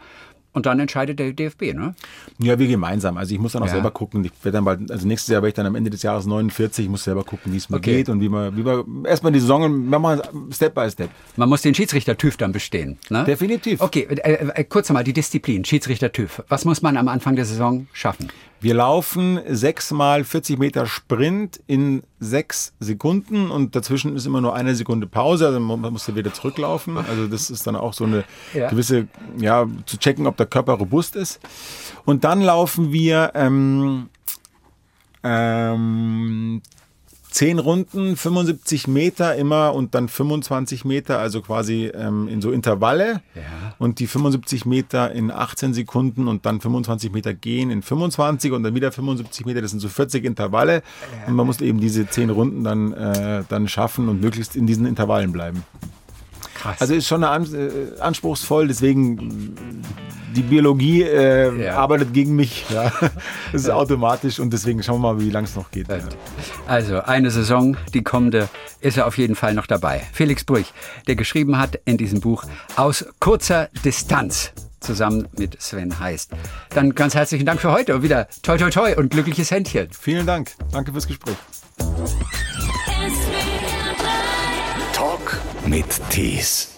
Und dann entscheidet der DFB, ne? Ja, wir gemeinsam. Also ich muss dann auch ja. selber gucken. Ich werde dann bald, also nächstes Jahr werde ich dann am Ende des Jahres 49, ich muss selber gucken, wie es mir okay. geht und wie man, wie man erstmal die Saison, wir machen Step by Step. Man muss den Schiedsrichter-TÜV dann bestehen, ne? Definitiv. Okay, äh, äh, kurz nochmal die Disziplin, Schiedsrichter-TÜV. Was muss man am Anfang der Saison schaffen? Wir laufen sechsmal 40 Meter Sprint in sechs Sekunden und dazwischen ist immer nur eine Sekunde Pause, also man muss ja wieder zurücklaufen. Also das ist dann auch so eine ja. gewisse, ja, zu checken, ob der Körper robust ist. Und dann laufen wir ähm, ähm, 10 Runden, 75 Meter immer und dann 25 Meter, also quasi ähm, in so Intervalle. Ja. Und die 75 Meter in 18 Sekunden und dann 25 Meter gehen in 25 und dann wieder 75 Meter. Das sind so 40 Intervalle. Ja. Und man muss eben diese 10 Runden dann, äh, dann schaffen und möglichst in diesen Intervallen bleiben. Krass. Also ist schon eine, äh, anspruchsvoll, deswegen die Biologie äh, ja. arbeitet gegen mich. Ja. Das ist ja. automatisch und deswegen schauen wir mal, wie lange es noch geht. Also eine Saison, die kommende, ist er auf jeden Fall noch dabei. Felix Brüch, der geschrieben hat in diesem Buch Aus kurzer Distanz zusammen mit Sven Heist. Dann ganz herzlichen Dank für heute und wieder toi toi toi und glückliches Händchen. Vielen Dank. Danke fürs Gespräch. Talk mit Tees.